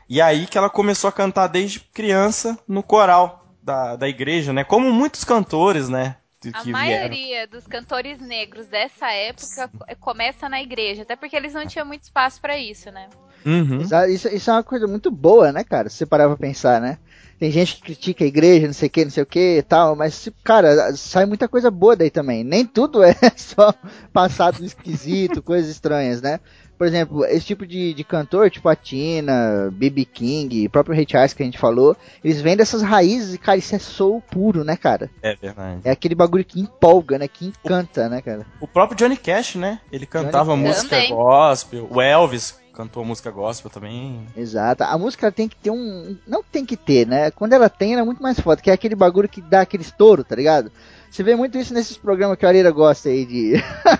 E aí que ela começou a cantar desde criança no coral da, da igreja, né? Como muitos cantores, né? Que A vieram. maioria dos cantores negros dessa época co- começa na igreja, até porque eles não tinham muito espaço pra isso, né? Uhum. Isso, isso- isso é uma coisa muito boa, né, cara? Se você parar pra pensar, né? Tem gente que critica a igreja, não sei o que, não sei o que e tal, mas, cara, sai muita coisa boa daí também. Nem tudo é só passado esquisito, coisas estranhas, né? Por exemplo, esse tipo de, de cantor, tipo a Tina, B.B. King, próprio Ray Charles que a gente falou, eles vêm dessas raízes e, cara, isso é soul puro, né, cara? É verdade. É aquele bagulho que empolga, né? Que encanta, né, cara? O próprio Johnny Cash, né? Ele cantava Johnny música Também. gospel. O Elvis cantou música gospel também. Exato. A música tem que ter um. Não tem que ter, né? Quando ela tem, ela é muito mais foda, que é aquele bagulho que dá aquele estouro, tá ligado? Você vê muito isso nesses programas que a Areira gosta aí de.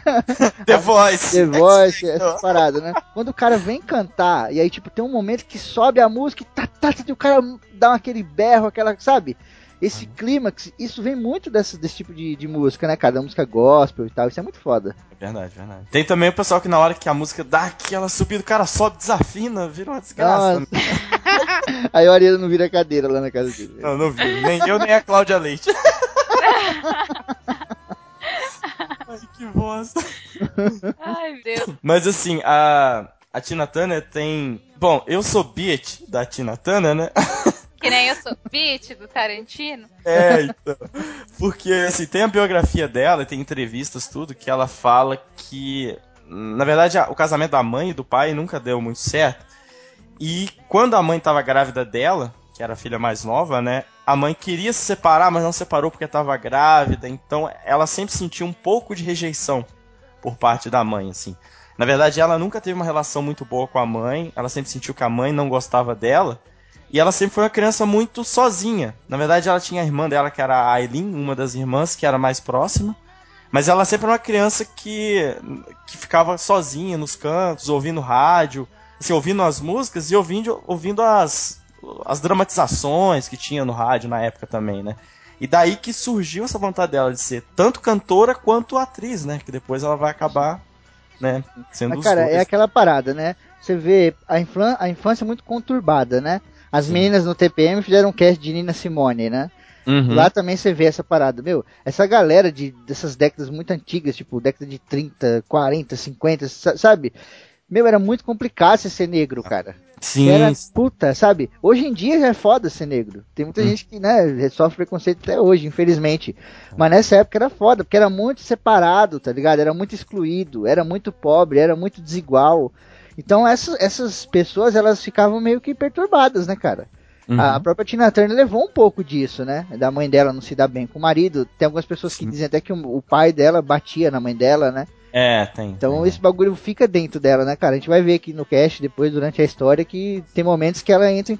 The Voice. The Voice, essa parada, né? Quando o cara vem cantar, e aí, tipo, tem um momento que sobe a música e tá, tá, tá, e o cara dá aquele berro, aquela, sabe? Esse clímax, isso vem muito desse, desse tipo de, de música, né, cara? Da música gospel e tal, isso é muito foda. É verdade, verdade. Tem também o pessoal que na hora que a música dá aquela subida, o cara sobe, desafina, vira uma desgraça. Aí o Ariel não vira cadeira lá na casa dele. Não, não vi. Nem eu, nem a Cláudia Leite. Ai, que bosta. Ai, meu Deus. Mas assim, a, a Tina Turner tem. Bom, eu sou beat da Tina Turner, né? Que nem eu sou beat do Tarantino. É, então. Porque, assim, tem a biografia dela, tem entrevistas, tudo, que ela fala que, na verdade, o casamento da mãe e do pai nunca deu muito certo. E quando a mãe estava grávida dela, que era a filha mais nova, né? A mãe queria se separar, mas não separou porque estava grávida. Então, ela sempre sentiu um pouco de rejeição por parte da mãe, assim. Na verdade, ela nunca teve uma relação muito boa com a mãe. Ela sempre sentiu que a mãe não gostava dela. E ela sempre foi uma criança muito sozinha. Na verdade, ela tinha a irmã dela, que era a Aileen, uma das irmãs, que era mais próxima. Mas ela sempre era uma criança que, que ficava sozinha nos cantos, ouvindo rádio, assim, ouvindo as músicas e ouvindo, ouvindo as, as dramatizações que tinha no rádio na época também, né? E daí que surgiu essa vontade dela de ser tanto cantora quanto atriz, né? Que depois ela vai acabar, né, sendo Mas, cara, dois. é aquela parada, né? Você vê a, a infância muito conturbada, né? As Sim. meninas no TPM fizeram um cast de Nina Simone, né? Uhum. Lá também você vê essa parada. Meu, essa galera de, dessas décadas muito antigas, tipo década de 30, 40, 50, sabe? Meu, era muito complicado ser negro, cara. Sim. Era puta, sabe? Hoje em dia já é foda ser negro. Tem muita hum. gente que, né, sofre preconceito até hoje, infelizmente. Mas nessa época era foda, porque era muito separado, tá ligado? Era muito excluído, era muito pobre, era muito desigual. Então essas, essas pessoas elas ficavam meio que perturbadas, né, cara? Uhum. A própria Tina Turner levou um pouco disso, né? Da mãe dela não se dar bem com o marido. Tem algumas pessoas que Sim. dizem até que o, o, pai dela batia na mãe dela, né? É, tem. Então tem. esse bagulho fica dentro dela, né, cara? A gente vai ver aqui no cast depois, durante a história, que tem momentos que ela entra em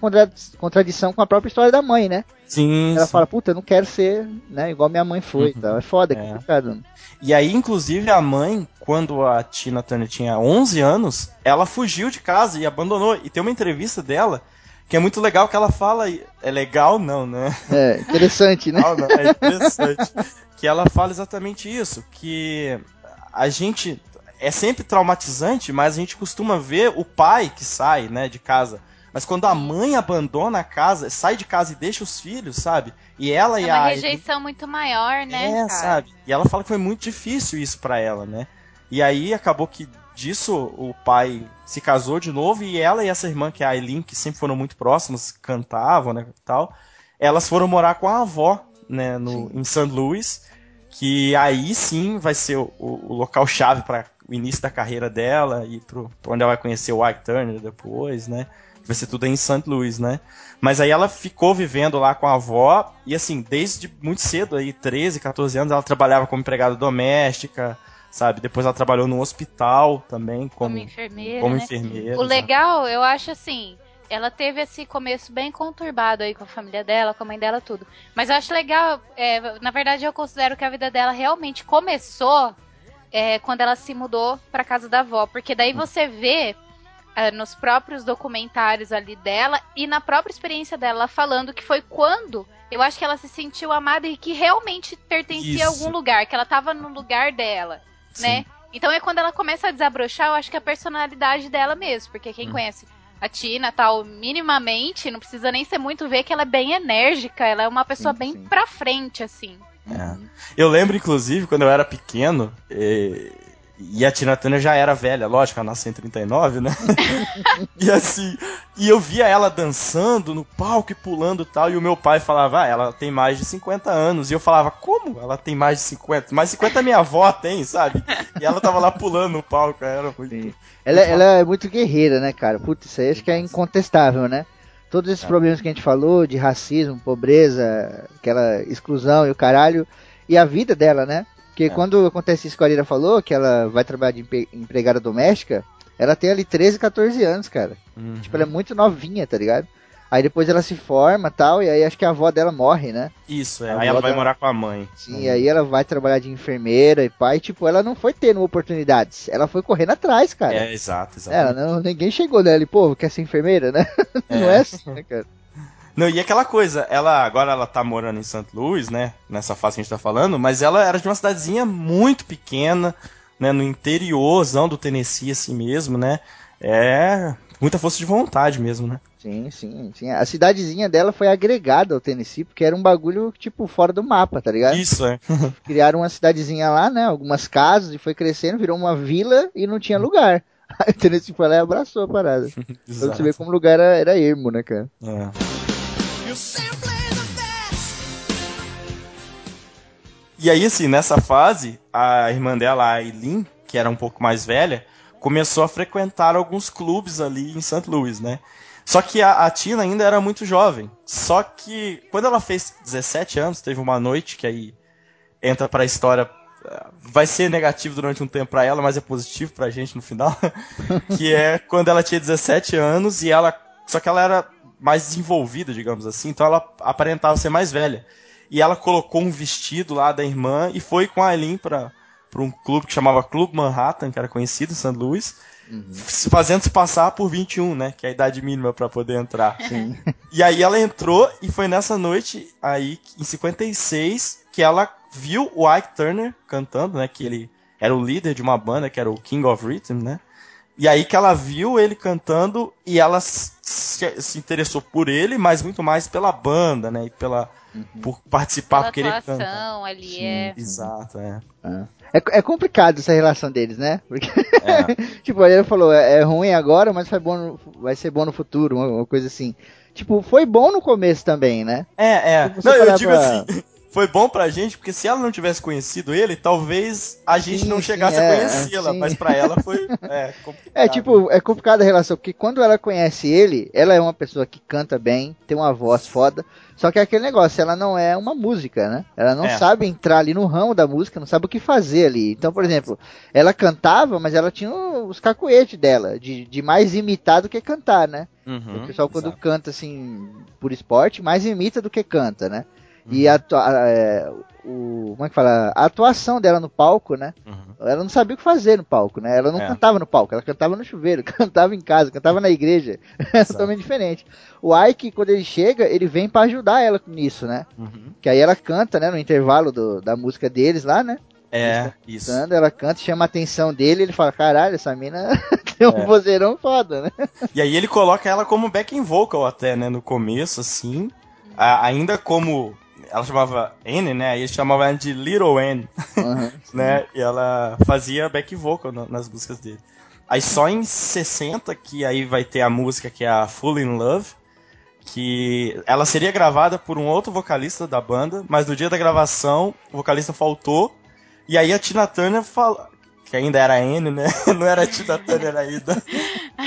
contradição com a própria história da mãe, né? Sim. Ela sim. fala, puta, eu não quero ser, né, igual minha mãe foi. Uhum. Tá? É foda, é, é complicado. E aí, inclusive, a mãe, quando a Tina Turner tinha 11 anos, ela fugiu de casa e abandonou. E tem uma entrevista dela que é muito legal que ela fala. É legal, não, né? É, interessante, né? Não, não, é interessante. que ela fala exatamente isso, que a gente é sempre traumatizante, mas a gente costuma ver o pai que sai, né, de casa. Mas quando a mãe abandona a casa, sai de casa e deixa os filhos, sabe? E ela é e a. É uma rejeição muito maior, né? É, cara? sabe? E ela fala que foi muito difícil isso para ela, né? E aí acabou que disso o pai se casou de novo e ela e essa irmã, que é a Aileen, que sempre foram muito próximas, cantavam, né, tal, elas foram morar com a avó, né, no, em St. Louis que aí sim vai ser o, o local chave para o início da carreira dela e para onde ela vai conhecer o Ike Turner depois, né? Vai ser tudo em St. Louis, né? Mas aí ela ficou vivendo lá com a avó e assim, desde muito cedo aí, 13, 14 anos, ela trabalhava como empregada doméstica, sabe? Depois ela trabalhou no hospital também como, como enfermeira. Como né? enfermeira o legal, eu acho assim, ela teve esse começo bem conturbado aí com a família dela, com a mãe dela, tudo. Mas eu acho legal, é, na verdade eu considero que a vida dela realmente começou é, quando ela se mudou para casa da avó, porque daí você vê nos próprios documentários ali dela e na própria experiência dela falando que foi quando eu acho que ela se sentiu amada e que realmente pertencia Isso. a algum lugar, que ela tava no lugar dela, Sim. né? Então é quando ela começa a desabrochar, eu acho que é a personalidade dela mesmo, porque quem hum. conhece a Tina tal, minimamente, não precisa nem ser muito ver que ela é bem enérgica, ela é uma pessoa sim, bem sim. pra frente, assim. É. Eu lembro, inclusive, quando eu era pequeno, e, a Tina Turner já era velha, lógico, ela nasceu em 39, né? e assim, e eu via ela dançando no palco e pulando e tal, e o meu pai falava, ah, ela tem mais de 50 anos. E eu falava, como ela tem mais de 50? Mais 50 minha avó tem, sabe? E ela tava lá pulando no palco, era muito... Sim. Ela, ela é muito guerreira, né, cara? Putz, isso aí acho que é incontestável, né? Todos esses é. problemas que a gente falou, de racismo, pobreza, aquela exclusão e o caralho, e a vida dela, né? Porque é. quando acontece isso que a Arira falou, que ela vai trabalhar de empregada doméstica, Ela tem ali 13, 14 anos, cara. Uhum. Tipo, ela é muito novinha, tá ligado? Aí depois ela se forma tal, e aí acho que a avó dela morre, né? Isso, é. aí ela vai dela... morar com a mãe. Sim, uhum. aí ela vai trabalhar de enfermeira e pai, tipo, ela não foi tendo oportunidades, ela foi correndo atrás, cara. É, exato, exato. Ela não, ninguém chegou nela e, pô, quer ser enfermeira, né? É. não é assim, né, cara? Não, e aquela coisa, ela agora ela tá morando em St. Louis, né? Nessa fase que a gente tá falando, mas ela era de uma cidadezinha muito pequena, né? No interiorzão do Tennessee, assim mesmo, né? É muita força de vontade mesmo, né? Sim, sim, sim. A cidadezinha dela foi agregada ao Tennessee, porque era um bagulho, tipo, fora do mapa, tá ligado? Isso, é. Criaram uma cidadezinha lá, né? Algumas casas, e foi crescendo, virou uma vila e não tinha lugar. Aí o Tennessee foi lá e abraçou a parada. pra você ver como o lugar era, era ermo, né, cara? É. E aí, assim, nessa fase, a irmã dela, a Eileen, que era um pouco mais velha, começou a frequentar alguns clubes ali em St. Louis, né? Só que a, a, Tina ainda era muito jovem. Só que quando ela fez 17 anos, teve uma noite que aí entra pra história. Vai ser negativo durante um tempo para ela, mas é positivo pra gente no final. que é quando ela tinha 17 anos e ela. Só que ela era mais desenvolvida, digamos assim, então ela aparentava ser mais velha. E ela colocou um vestido lá da irmã e foi com a Aileen pra um clube que chamava Clube Manhattan, que era conhecido em St. Louis Uhum. Fazendo se passar por 21, né? Que é a idade mínima para poder entrar. Sim. E aí ela entrou e foi nessa noite aí, em 56, que ela viu o Ike Turner cantando, né? Que ele era o líder de uma banda que era o King of Rhythm, né? E aí que ela viu ele cantando e ela se, se interessou por ele, mas muito mais pela banda, né? E pela, uhum. por participar, por querer cantar. ali Sim, é. Exato, é. é. É, é complicado essa relação deles, né? Porque, é. tipo, ele falou, é, é, ruim agora, mas vai, bom vai ser bom no futuro, uma, uma, coisa assim. Tipo, foi bom no começo também, né? É, é. Não, eu digo assim, foi bom pra gente, porque se ela não tivesse conhecido ele, talvez a gente sim, não chegasse sim, a conhecê-la, mas pra ela foi é, complicado. É, tipo, é complicada a relação, porque quando ela conhece ele, ela é uma pessoa que canta bem, tem uma voz foda, só que é aquele negócio, ela não é uma música, né? Ela não é. sabe entrar ali no ramo da música, não sabe o que fazer ali. Então, por exemplo, ela cantava, mas ela tinha os cacuetes dela, de, de mais imitar do que cantar, né? Uhum, o pessoal quando exato. canta assim, por esporte, mais imita do que canta, né? E a, a, é, o, como é que fala? A atuação dela no palco, né? Uhum. Ela não sabia o que fazer no palco, né? Ela não é. cantava no palco, ela cantava no chuveiro, cantava em casa, cantava na igreja. É totalmente diferente. O Ike, quando ele chega, ele vem para ajudar ela nisso, né? Uhum. Que aí ela canta, né? No intervalo do, da música deles lá, né? É, isso. Cantando, ela canta, chama a atenção dele, ele fala, caralho, essa mina tem um é. vozeirão foda, né? E aí ele coloca ela como backing vocal até, né? No começo, assim. A, ainda como ela chamava N, né? E eles chamavam ela de Little N, uhum, né? E ela fazia back vocal nas músicas dele. Aí só em 60 que aí vai ter a música que é a Full in Love, que ela seria gravada por um outro vocalista da banda, mas no dia da gravação o vocalista faltou. E aí a Tina Turner fala, que ainda era N, né? Não era a Tina Turner ainda.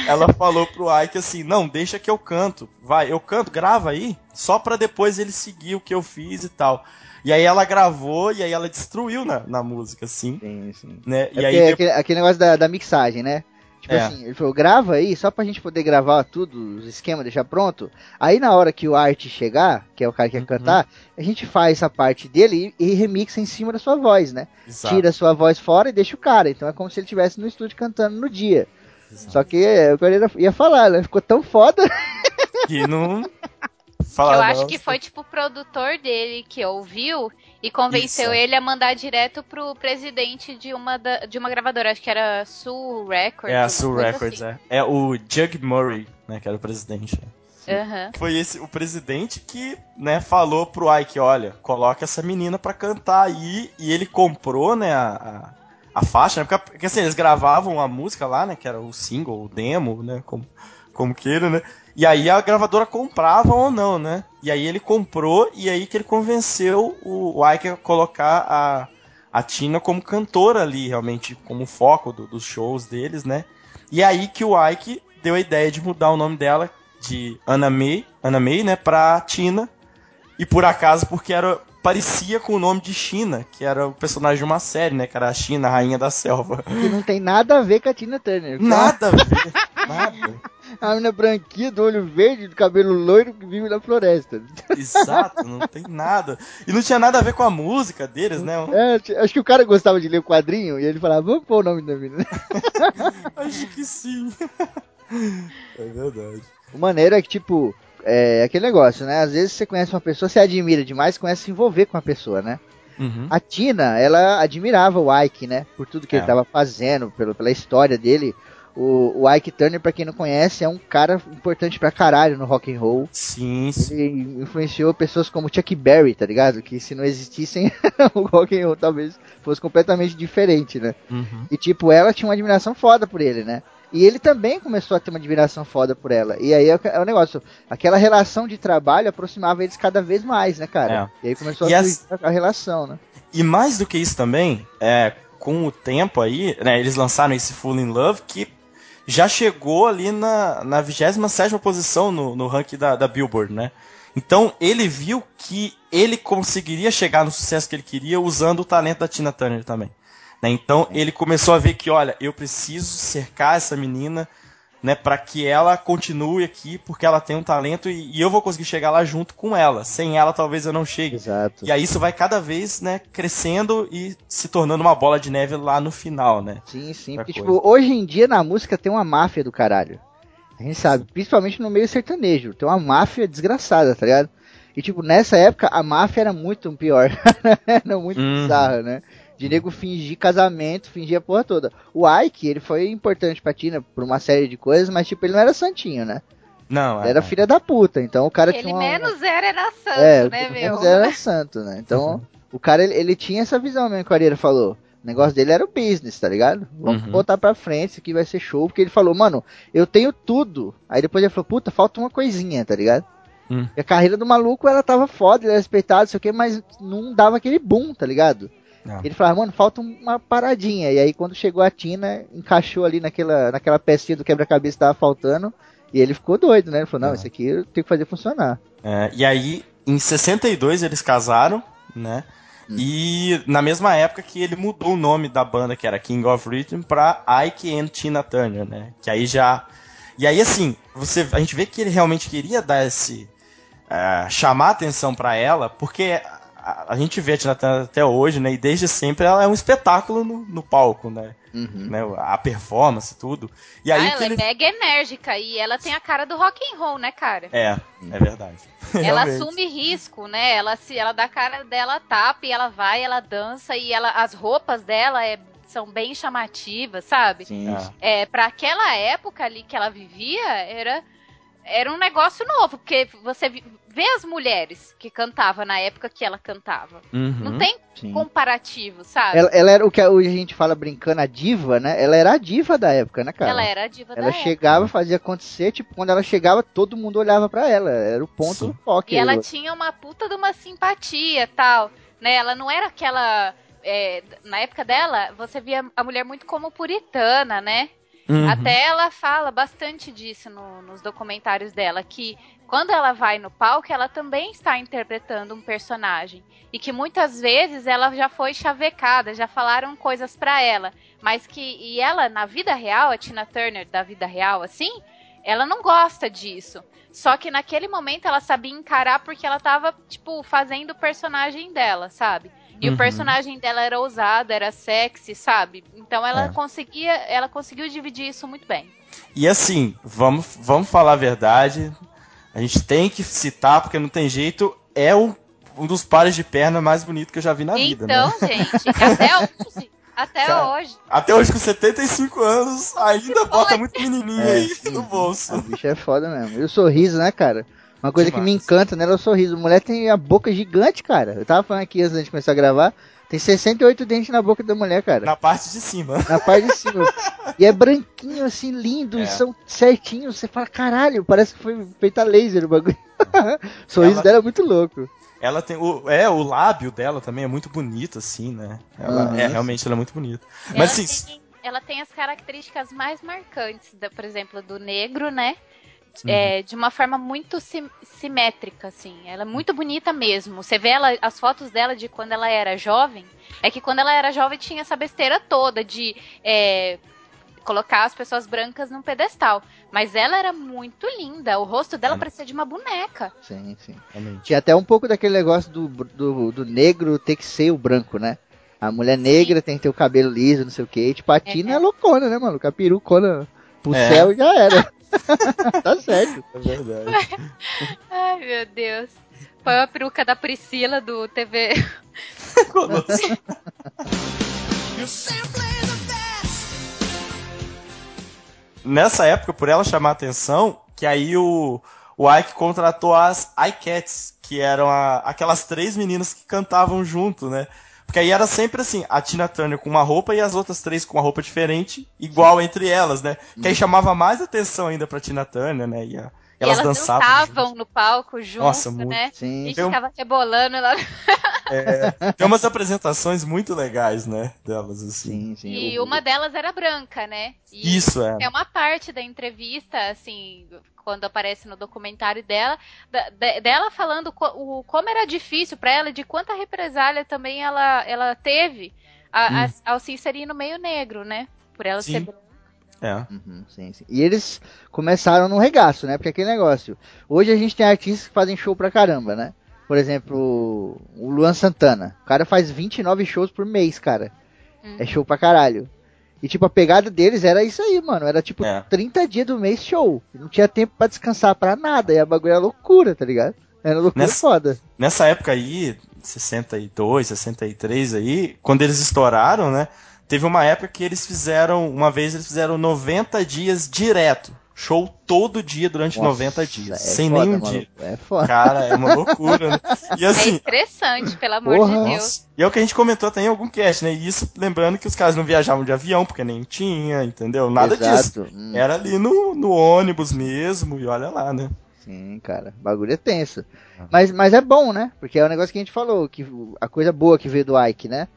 Ela falou pro Ike assim: "Não, deixa que eu canto. Vai, eu canto, grava aí, só para depois ele seguir o que eu fiz e tal". E aí ela gravou e aí ela destruiu na, na música, assim. Sim, sim. Né? É e aí, aquele, aquele negócio da, da mixagem, né? Tipo é. assim, ele falou, grava aí, só pra gente poder gravar tudo, os esquemas, deixar pronto. Aí na hora que o Art chegar, que é o cara que uhum. quer cantar, a gente faz essa parte dele e, e remixa em cima da sua voz, né? Exato. Tira a sua voz fora e deixa o cara. Então é como se ele estivesse no estúdio cantando no dia. Exato. Só que é, o cara ia falar, né? Ficou tão foda. Que não. Fala, eu acho que foi tipo o produtor dele que ouviu e convenceu Isso. ele a mandar direto pro presidente de uma, da, de uma gravadora, acho que era Sul Records. É, a Sul Records, assim. é. É o Jug Murray, né, que era o presidente. Uhum. Foi esse o presidente que, né, falou pro Ike, olha, coloca essa menina pra cantar aí, e ele comprou, né, a, a, a faixa, né, porque, porque assim, eles gravavam a música lá, né, que era o single, o demo, né, como, como queira, né, e aí a gravadora comprava ou não, né? E aí ele comprou e aí que ele convenceu o, o Ike a colocar a, a Tina como cantora ali, realmente, como foco do, dos shows deles, né? E aí que o Ike deu a ideia de mudar o nome dela de Anna May, Anna May, né, pra Tina. E por acaso, porque era parecia com o nome de China, que era o personagem de uma série, né? Que era a China, a rainha da selva. Que não tem nada a ver com a Tina Turner. Nada a ver, nada. A menina branquinha, do olho verde, do cabelo loiro, que vive na floresta. Exato, não tem nada. E não tinha nada a ver com a música deles, né? É, acho que o cara gostava de ler o quadrinho e ele falava, vamos pôr o nome da menina. acho que sim. É verdade. O maneiro é que, tipo, é aquele negócio, né? Às vezes você conhece uma pessoa, você admira demais, começa a se envolver com a pessoa, né? Uhum. A Tina, ela admirava o Ike, né? Por tudo que É. ele tava fazendo, pelo, pela história dele. O, o Ike Turner, pra quem não conhece, é um cara importante pra caralho no rock and roll. Sim, sim. Ele influenciou pessoas como Chuck Berry, tá ligado? Que se não existissem, o rock and roll talvez fosse completamente diferente, né? Uhum. E tipo, ela tinha uma admiração foda por ele, né? E ele também começou a ter uma admiração foda por ela. E aí é o- é o negócio, aquela relação de trabalho aproximava eles cada vez mais, né, cara? E aí começou E a, as- a relação, né? E mais do que isso também, é, com o tempo aí, né, eles lançaram esse Full in Love que já chegou ali na, na 27 posição no, no ranking da, da Billboard, né? Então ele viu que ele conseguiria chegar no sucesso que ele queria usando o talento da Tina Turner também. né? Então ele começou a ver que, olha, eu preciso cercar essa menina né, para que ela continue aqui, porque ela tem um talento e, e eu vou conseguir chegar lá junto com ela. Sem ela, talvez eu não chegue. Exato. E aí isso vai cada vez, né, crescendo e se tornando uma bola de neve lá no final, né? Sim, sim. Porque, tipo, hoje em dia na música tem uma máfia do caralho. A gente sabe, principalmente no meio sertanejo. Tem uma máfia desgraçada, tá ligado? E, tipo, nessa época a máfia era muito pior. era muito Uhum. bizarra, né? De nego fingir casamento, fingir a porra toda. O Ike, ele foi importante pra Tina por uma série de coisas, mas, tipo, ele não era santinho, né? Não, Ele era é, filha da puta. Então o cara Ele tinha uma... menos era, era santo, É, né, meu? menos era santo, né? Então, o cara, ele, ele tinha essa visão mesmo que o Arieira falou. O negócio dele era o business, tá ligado? Vamos Uhum. botar pra frente, isso aqui vai ser show. Porque ele falou, mano, eu tenho tudo. Aí depois ele falou, puta, falta uma coisinha, tá ligado? Hum. E a carreira do maluco, ela tava foda, ele era respeitado, não sei o que, mas não dava aquele boom, tá ligado? Não. Ele falava, mano, falta uma paradinha. E aí quando chegou a Tina, encaixou ali naquela, naquela pecinha do quebra-cabeça que tava faltando. E ele ficou doido, né? Ele falou, não, É. isso aqui eu tenho que fazer funcionar. É, e aí, em 62, eles casaram, né? Hum. E na mesma época que ele mudou o nome da banda, que era King of Rhythm, pra Ike and Tina Turner, né? Que aí já. E aí, assim, você, a gente vê que ele realmente queria dar esse. eh, chamar atenção pra ela, porque a, a gente vê a Tina Turner até hoje, né? E desde sempre ela é um espetáculo no, no palco, né? Uhum. né? A performance, tudo. E aí Ah, ela ele. é mega enérgica e ela tem a cara do rock and roll, né, cara? É, é verdade. Ela assume risco, né? Ela se ela dá a cara dela tapa e ela vai, ela dança e ela as roupas dela é, são bem chamativas, sabe? Sim. É. É, para aquela época ali que ela vivia, era era um negócio novo, porque você vê as mulheres que cantavam na época que ela cantava. Uhum. Não tem Sim. comparativo, sabe? Ela, ela era o que hoje a gente fala brincando, a diva, né? Ela era a diva da época, né, cara? Ela era a diva Ela da época. chegava, fazia acontecer, tipo, quando ela chegava, todo mundo olhava pra ela. Era o ponto Sim. do foco. E ela tinha uma puta de uma simpatia tal, né? Ela não era aquela. é, na época dela, você via a mulher muito como puritana, né? Uhum. Até ela fala bastante disso no- nos documentários dela, que quando ela vai no palco, ela também está interpretando um personagem. E que muitas vezes ela já foi chavecada, já falaram coisas pra ela. Mas que. E ela, na vida real, a Tina Turner da vida real, assim, ela não gosta disso. Só que naquele momento ela sabia encarar porque ela tava, tipo, fazendo o personagem dela, sabe? E Uhum. o personagem dela era ousado, era sexy, sabe? Então ela É. conseguia, ela conseguiu dividir isso muito bem. E assim, vamos, vamos falar a verdade. A gente tem que citar, porque não tem jeito. É um, um dos pares de perna mais bonito que eu já vi na vida, então, né? gente, até hoje, até Cara, hoje. Até hoje, com 75 anos, ainda bota muito menininha É, aí sim. no A bolso. bicha é foda mesmo. E o sorriso, né, cara? Uma coisa que me encanta nela é o sorriso. A mulher tem a boca gigante, cara. Eu tava falando aqui antes de começar a gravar. Tem 68 dentes na boca da mulher, cara. Na parte de cima. Na parte de cima. e é branquinho, assim, lindo. É. E são certinhos. Você fala, caralho, parece que foi feita a laser o bagulho. o sorriso Ela- dela é muito louco. Ela tem. O, é, o lábio dela também é muito bonito, assim, né? Ela, é, realmente ela é muito bonita. Ela Mas assim. tem, ela tem as características mais marcantes, da, por exemplo, do negro, né? É, de uma forma muito sim, simétrica, assim. Ela é muito bonita mesmo. Você vê ela, as fotos dela de quando ela era jovem. É que quando ela era jovem tinha essa besteira toda de é, colocar as pessoas brancas num pedestal. Mas ela era muito linda. O rosto dela é. parecia de uma boneca. Sim, sim. Tinha até um pouco daquele negócio do, do, do, negro ter que ser o branco, né? A mulher negra sim. tem que ter o cabelo liso, não sei o que. Tipo, a Tina é, é loucona, né, mano? Com a perucona pro é. céu já era. tá certo. É verdade. Ai, meu Deus. Foi a peruca da Priscila do TV. Nessa época, por ela chamar a atenção, que aí o, o Ike contratou as iCats, que eram a, aquelas três meninas que cantavam junto, né? Porque aí era sempre assim, a Tina Turner com uma roupa e as outras três com uma roupa diferente, igual entre elas, né? Que aí uhum. chamava mais atenção ainda pra Tina Turner, né? E a, elas, elas dançavam. dançavam no palco junto, Nossa, muito. né? Sim. E ficava rebolando lá. É, tem umas apresentações muito legais, né? Delas, assim. Sim, sim. E uma delas era branca, né? E Isso, é. É uma parte da entrevista, assim, quando aparece no documentário dela, da, dela falando co, o, como era difícil para ela, de quanta represália também ela, ela teve a, hum. a, ao se inserir no meio negro, né? Por ela sim. ser branca. É. Uhum, sim, sim. E eles começaram no regaço, né? Porque aquele negócio. Hoje a gente tem artistas que fazem show pra caramba, né? Por exemplo, o Luan Santana. O cara faz 29 shows por mês, cara. Uhum. É show pra caralho. E tipo, a pegada deles era isso aí, mano. Era tipo é. 30 dias do mês show. Não tinha tempo para descansar pra nada. E a bagulho era loucura, tá ligado? Era loucura nessa, foda. Nessa época aí, 62, 63 aí, quando eles estouraram, né? Teve uma época que eles fizeram, uma vez eles fizeram 90 dias direto. Show todo dia durante Nossa, 90 dias, é sem foda, nenhum dia. É foda. Cara, é uma loucura, né? E assim, é estressante, pelo amor porra. de Deus. E é o que a gente comentou até em algum cast, né? E isso lembrando que os caras não viajavam de avião, porque nem tinha, entendeu? Nada Exato. disso. Hum. Era ali no, no ônibus mesmo, e olha lá, né? Sim, cara. O bagulho é tenso. Mas, mas é bom, né? Porque é o negócio que a gente falou, que a coisa boa que veio do Ike, né?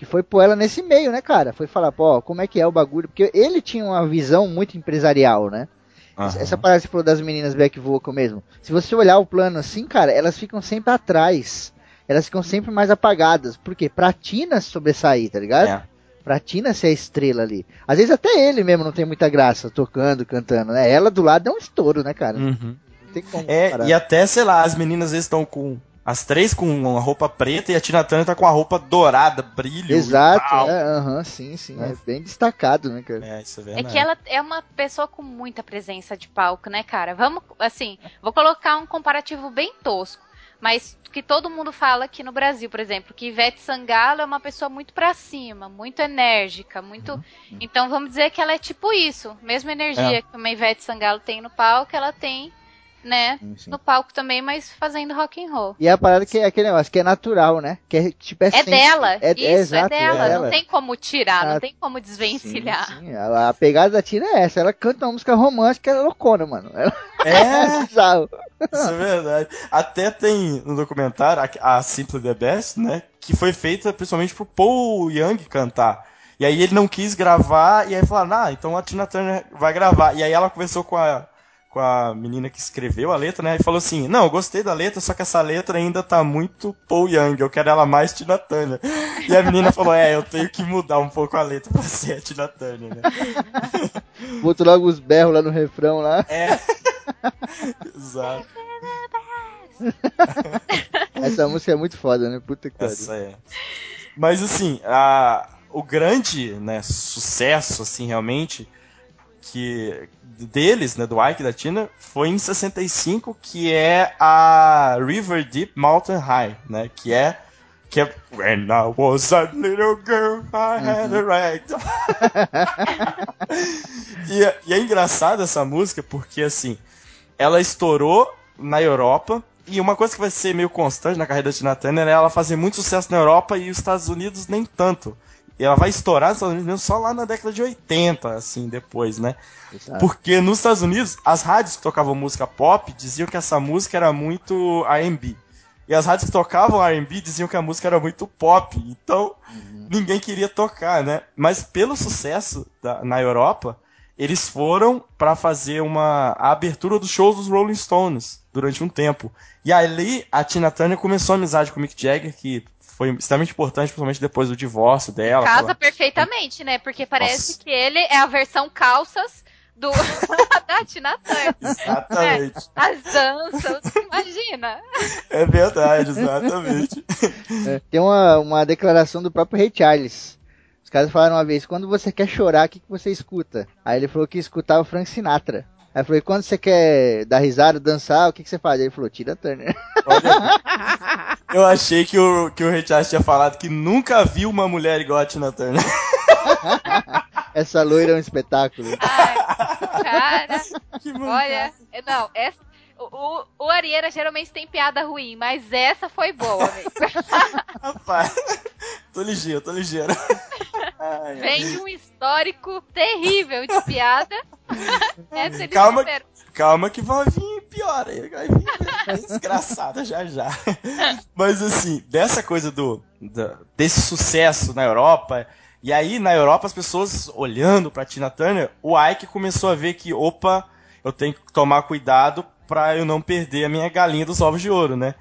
Que foi pôr ela nesse meio, né, cara? Foi falar, pô, como é que é o bagulho? Porque ele tinha uma visão muito empresarial, né? Uhum. Essa parada que você falou das meninas back vocal mesmo. Se você olhar o plano assim, cara, elas ficam sempre atrás. Elas ficam sempre mais apagadas. Por quê? Pra Tina sobressair, tá ligado? É. Pra Tina ser a estrela ali. Às vezes até ele mesmo não tem muita graça tocando, cantando, né? Ela do lado é um estouro, né, cara? Uhum. Não tem como. É, parar. e até, sei lá, as meninas às vezes estão com as três com uma roupa preta e a Tina Turner tá com a roupa dourada, brilho. Exato, é, uhum, sim, sim. É. é. bem destacado, né, cara? É, isso é verdade. É que ela é uma pessoa com muita presença de palco, né, cara? Vamos, assim, vou colocar um comparativo bem tosco. Mas que todo mundo fala aqui no Brasil, por exemplo, que Ivete Sangalo é uma pessoa muito pra cima, muito enérgica, muito. Uhum. Então vamos dizer que ela é tipo isso. Mesma energia é. que uma Ivete Sangalo tem no palco, ela tem né? Sim, sim. No palco também, mas fazendo rock and roll. E a parada que é aquele negócio que é natural, né? Que é tipo é, é dela. É, isso, é, exato, é dela. É não tem como tirar, não tem como desvencilhar. Sim, a, a, pegada da Tina é essa. Ela canta uma música romântica, ela é loucona, mano. Ela... É, Isso é verdade. Até tem no documentário a, a Simple the Best, né? Que foi feita principalmente pro Paul Young cantar. E aí ele não quis gravar, e aí falaram, ah, então a Tina Turner vai gravar. E aí ela conversou com a com a menina que escreveu a letra, né? E falou assim: Não, eu gostei da letra, só que essa letra ainda tá muito Paul Young, eu quero ela mais Tina Turner. E a menina falou: É, eu tenho que mudar um pouco a letra pra ser a Tina Turner, né? Botou logo os berros lá no refrão lá. É. Exato. Essa música é muito foda, né? Puta que pariu. Essa é. Mas assim, a, o grande né, sucesso, assim, realmente, que deles, né, do Ike da Tina, foi em 65, que é a River Deep Mountain High, né, que é que é When I was a little girl, I had a rag. e, é, e é engraçado essa música porque assim, ela estourou na Europa e uma coisa que vai ser meio constante na carreira da Tina Turner é ela fazer muito sucesso na Europa e os Estados Unidos nem tanto. E ela vai estourar nos Estados Unidos só lá na década de 80, assim, depois, né? Exato. Porque nos Estados Unidos, as rádios que tocavam música pop diziam que essa música era muito R&B. E as rádios que tocavam R&B diziam que a música era muito pop. Então, uhum. ninguém queria tocar, né? Mas pelo sucesso da, na Europa, eles foram para fazer uma a abertura dos shows dos Rolling Stones durante um tempo. E ali a Tina Turner começou a amizade com o Mick Jagger, que foi extremamente importante, principalmente depois do divórcio dela. Casa ela... perfeitamente, né? Porque parece Nossa. que ele é a versão calças do da Tina Turner. Exatamente. É, as danças, imagina. É verdade, exatamente. É, tem uma, uma declaração do próprio Ray Charles. Os caras falaram uma vez, quando você quer chorar, o que, que você escuta? Aí ele falou que escutava Frank Sinatra. Aí eu falei, quando você quer dar risada, dançar, o que, que você faz? Aí ele falou, tira a Turner. eu achei que o, que o Ray Charles tinha falado que nunca viu uma mulher igual a Tina Turner. Essa loira é um espetáculo. Ai, cara. olha, não, essa, o, o Arieira geralmente tem piada ruim, mas essa foi boa, amigo. Rapaz, tô ligeiro, tô ligeiro. Ai, Vem de um histórico terrível de piada. calma, calma que vai vir pior aí. Vai vir desgraçada já já. Mas assim, dessa coisa do, do desse sucesso na Europa e aí, na Europa, as pessoas olhando pra Tina Turner, o Ike começou a ver que, opa, eu tenho que tomar cuidado pra eu não perder a minha galinha dos ovos de ouro, né?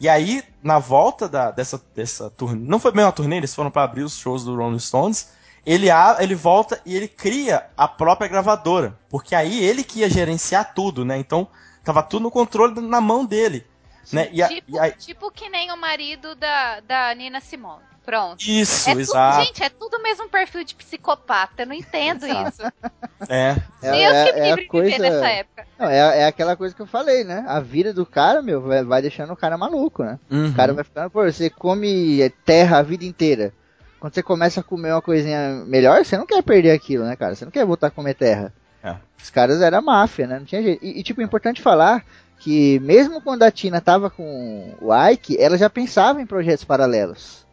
E aí, na volta da, dessa, dessa turnê, não foi bem uma turnê, eles foram para abrir os shows do Rolling Stones, ele, ele volta e ele cria a própria gravadora, porque aí ele que ia gerenciar tudo, né? Então, tava tudo no controle na mão dele. Né? E a, tipo, e tipo que nem o marido da, da Nina Simone. Pronto. Isso, é exato. Tudo, gente, é tudo o mesmo perfil de psicopata. Eu não entendo isso. É. é Deus é, que é livre coisa... nessa época. Não, é, é aquela coisa que eu falei, né? A vida do cara, meu, vai, vai deixando o cara maluco, né? Uhum. O cara vai ficando, pô, você come terra a vida inteira. Quando você começa a comer uma coisinha melhor, você não quer perder aquilo, né, cara? Você não quer voltar a comer terra. É. Os caras eram máfia, né? Não tinha jeito. E, e, tipo, é importante falar que mesmo quando a Tina tava com o Ike, ela já pensava em projetos paralelos.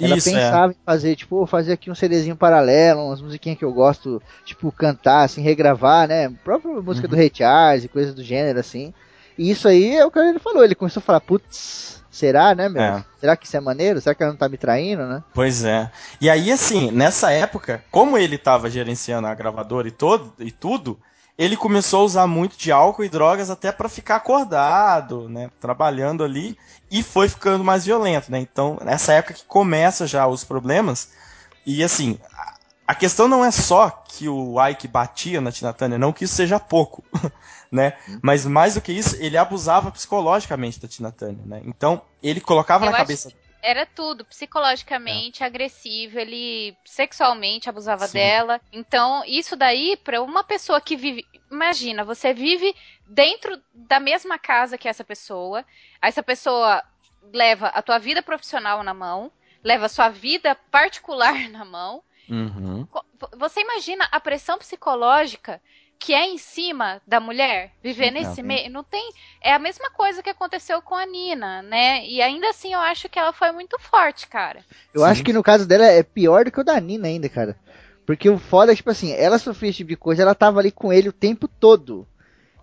Ela Isso, é. pensava é. em fazer, tipo, fazer aqui um CDzinho paralelo, umas musiquinhas que eu gosto, tipo, cantar, assim, regravar, né? A própria música uhum. do Ray Charles e coisas do gênero, assim. E isso aí é o que ele falou, ele começou a falar, putz, será, né, meu? É. Será que isso é maneiro? Será que ela não tá me traindo, né? Pois é. E aí, assim, nessa época, como ele tava gerenciando a gravadora e, todo, e tudo, ele começou a usar muito de álcool e drogas até para ficar acordado, né, trabalhando ali e foi ficando mais violento, né? Então, nessa época que começa já os problemas. E assim, a questão não é só que o Ike batia na Tina Turner, não que isso seja pouco, né? Mas mais do que isso, ele abusava psicologicamente da Tina Turner, né? Então, ele colocava Eu na cabeça era tudo, psicologicamente é. agressivo, ele sexualmente abusava Sim. dela. Então, isso daí, para uma pessoa que vive. Imagina, você vive dentro da mesma casa que essa pessoa, essa pessoa leva a tua vida profissional na mão, leva a sua vida particular na mão. Uhum. Você imagina a pressão psicológica que é em cima da mulher, viver então, nesse meio, não tem, é a mesma coisa que aconteceu com a Nina, né? E ainda assim eu acho que ela foi muito forte, cara. Eu Sim. acho que no caso dela é pior do que o da Nina ainda, cara. Porque o foda é, tipo assim, ela sofria esse tipo de coisa, ela tava ali com ele o tempo todo.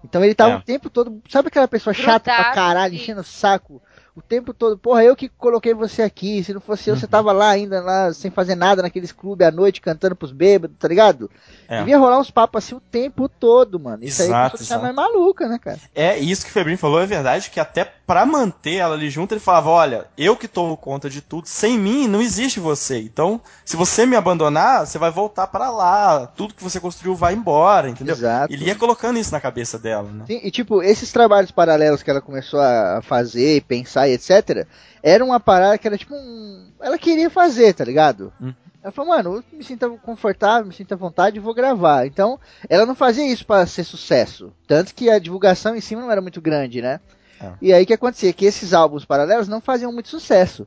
Então ele tava é. o tempo todo, sabe aquela pessoa Grudado, chata pra caralho, enchendo o saco? O tempo todo, porra, eu que coloquei você aqui, se não fosse eu, você uhum. tava lá ainda, lá, sem fazer nada naqueles clubes à noite, cantando pros bêbados, tá ligado? É. Devia rolar uns papos assim o tempo todo, mano. Isso exato, aí é mais maluca, né, cara? É, isso que o Febrinho falou é verdade, que até pra manter ela ali junto, ele falava, olha, eu que tomo conta de tudo, sem mim não existe você. Então, se você me abandonar, você vai voltar para lá, tudo que você construiu vai embora, entendeu? Exato. Ele ia colocando isso na cabeça dela, né? Sim, e tipo, esses trabalhos paralelos que ela começou a fazer e pensar e etc., era uma parada que era tipo um. Ela queria fazer, tá ligado? Hum. Ela falou, mano, eu me sinto confortável, me sinto à vontade e vou gravar. Então, ela não fazia isso para ser sucesso. Tanto que a divulgação em cima não era muito grande, né? É. E aí o que acontecia? Que esses álbuns paralelos não faziam muito sucesso.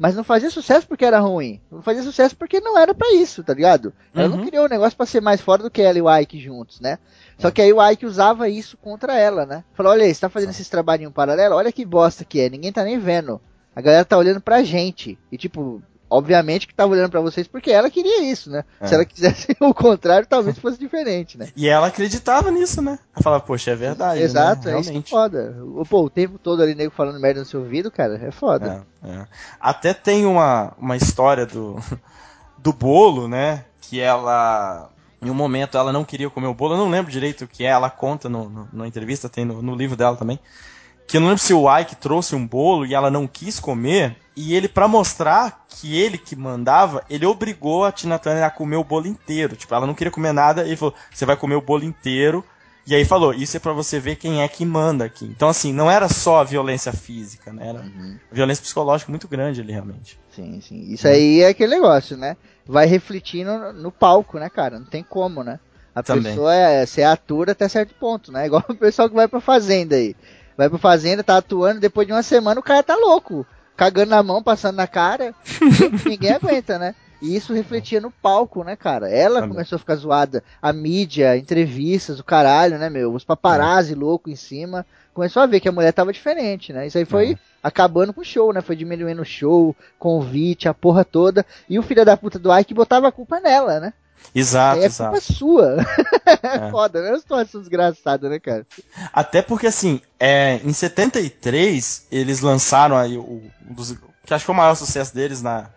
Mas não fazia sucesso porque era ruim. Não fazia sucesso porque não era para isso, tá ligado? Ela uhum. não criou um negócio para ser mais fora do que ela e o Ike juntos, né? Só que aí o Ike usava isso contra ela, né? Falou, olha aí, você tá fazendo esses trabalhinhos paralelos, olha que bosta que é, ninguém tá nem vendo. A galera tá olhando pra gente. E tipo, obviamente que tava olhando para vocês porque ela queria isso, né? É. Se ela quisesse o contrário, talvez fosse diferente, né? E ela acreditava nisso, né? Ela falava, poxa, é verdade. Exato, né? é isso que é foda. Pô, o tempo todo ali nego falando merda no seu ouvido, cara, é foda. É, é. Até tem uma, uma história do, do bolo, né? Que ela em um momento ela não queria comer o bolo, eu não lembro direito o que é, ela conta no, no, na entrevista, tem no, no, livro dela também, que eu não lembro se o Ike trouxe um bolo e ela não quis comer, e ele, para mostrar que ele que mandava, ele obrigou a Tina Turner a comer o bolo inteiro, tipo, ela não queria comer nada, ele falou, você vai comer o bolo inteiro, e aí falou, isso é para você ver quem é que manda aqui. Então, assim, não era só a violência física, né? Era uhum. violência psicológica muito grande ali, realmente. Sim, sim. Isso aí é aquele negócio, né? Vai refletir no, no palco, né, cara? Não tem como, né? A Também. pessoa é, ser atura até certo ponto, né? Igual o pessoal que vai pra fazenda aí. Vai pra fazenda, tá atuando, depois de uma semana o cara tá louco. Cagando na mão, passando na cara. ninguém aguenta, né? E isso refletia no palco, né, cara? Ela Também. começou a ficar zoada. A mídia, entrevistas, o caralho, né, meu? Os paparazzi é. louco em cima. Começou a ver que a mulher tava diferente, né? Isso aí foi é. acabando com o show, né? Foi diminuindo o show, convite, a porra toda. E o filho da puta do Ike botava a culpa nela, né? Exato, é exato. culpa sua. É. Foda, né? É uma situação desgraçada, né, cara? Até porque, assim, é, em 73, eles lançaram aí o, dos, que acho que foi o maior sucesso deles na,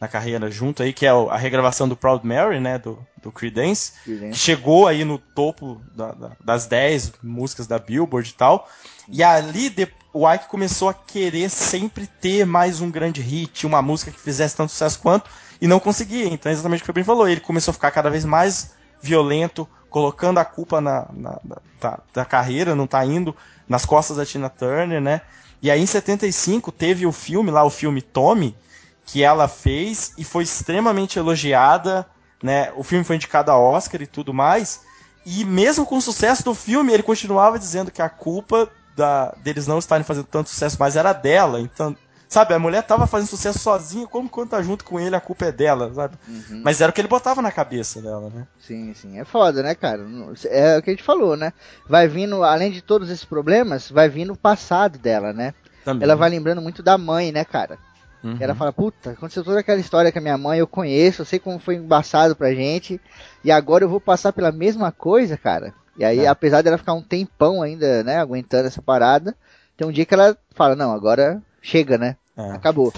na carreira junto aí, que é a regravação do Proud Mary, né, do, do Creedence, Creedence. que chegou aí no topo da, da, das 10 músicas da Billboard e tal. E ali de, o Ike começou a querer sempre ter mais um grande hit, uma música que fizesse tanto sucesso quanto, e não conseguia. Então é exatamente o que o Ben falou, ele começou a ficar cada vez mais violento, colocando a culpa na, na, da, da carreira, não tá indo nas costas da Tina Turner, né? E aí em 75 teve o filme lá, o filme Tommy, que ela fez e foi extremamente elogiada, né? O filme foi indicado a Oscar e tudo mais. E mesmo com o sucesso do filme, ele continuava dizendo que a culpa da, deles não estarem fazendo tanto sucesso mais era dela. Então, sabe, a mulher tava fazendo sucesso sozinha, como quando tá junto com ele, a culpa é dela, sabe? Uhum. Mas era o que ele botava na cabeça dela, né? Sim, sim. É foda, né, cara? É o que a gente falou, né? Vai vindo, além de todos esses problemas, vai vindo o passado dela, né? Também. Ela vai lembrando muito da mãe, né, cara? Uhum. Ela fala, puta, aconteceu toda aquela história com a minha mãe, eu conheço, eu sei como foi embaçado pra gente, e agora eu vou passar pela mesma coisa, cara. E aí, é. apesar dela ficar um tempão ainda, né, aguentando essa parada, tem um dia que ela fala, não, agora chega, né? É. Acabou.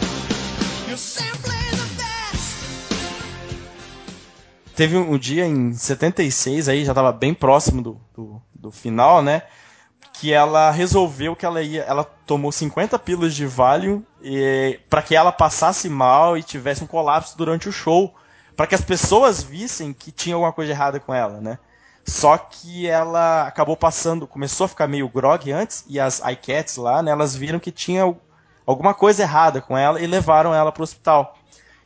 Teve um dia em 76 aí, já tava bem próximo do, do, do final, né? que ela resolveu que ela ia. Ela tomou 50 pílulas de Valium para que ela passasse mal e tivesse um colapso durante o show. para que as pessoas vissem que tinha alguma coisa errada com ela, né? Só que ela acabou passando, começou a ficar meio grog antes, e as iCats lá, né, elas viram que tinha alguma coisa errada com ela e levaram ela pro hospital.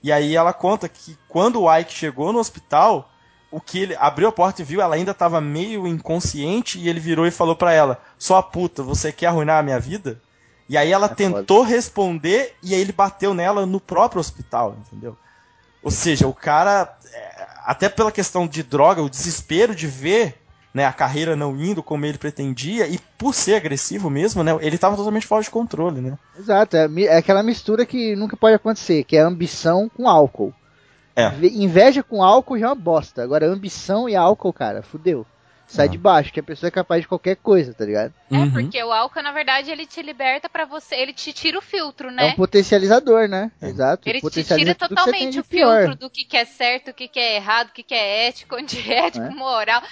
E aí ela conta que quando o Ike chegou no hospital, o que ele abriu a porta e viu, ela ainda estava meio inconsciente e ele virou e falou para ela: "Sua puta, você quer arruinar a minha vida?" E aí ela é tentou foda. responder e aí ele bateu nela no próprio hospital, entendeu? Ou seja, o cara é, até pela questão de droga, o desespero de ver né, a carreira não indo como ele pretendia e por ser agressivo mesmo, né, ele estava totalmente fora de controle, né? Exato, é, é aquela mistura que nunca pode acontecer, que é ambição com álcool. É. Inveja com álcool já é uma bosta. Agora, ambição e álcool, cara, fudeu sai de baixo, que a pessoa é capaz de qualquer coisa, tá ligado? É, uhum. porque o álcool, na verdade, ele te liberta para você, ele te tira o filtro, né? É um potencializador, né? É. Exato. Ele te tira totalmente o filtro do que, que é certo, o que, que é errado, o que, que é ético, antiético, é. moral.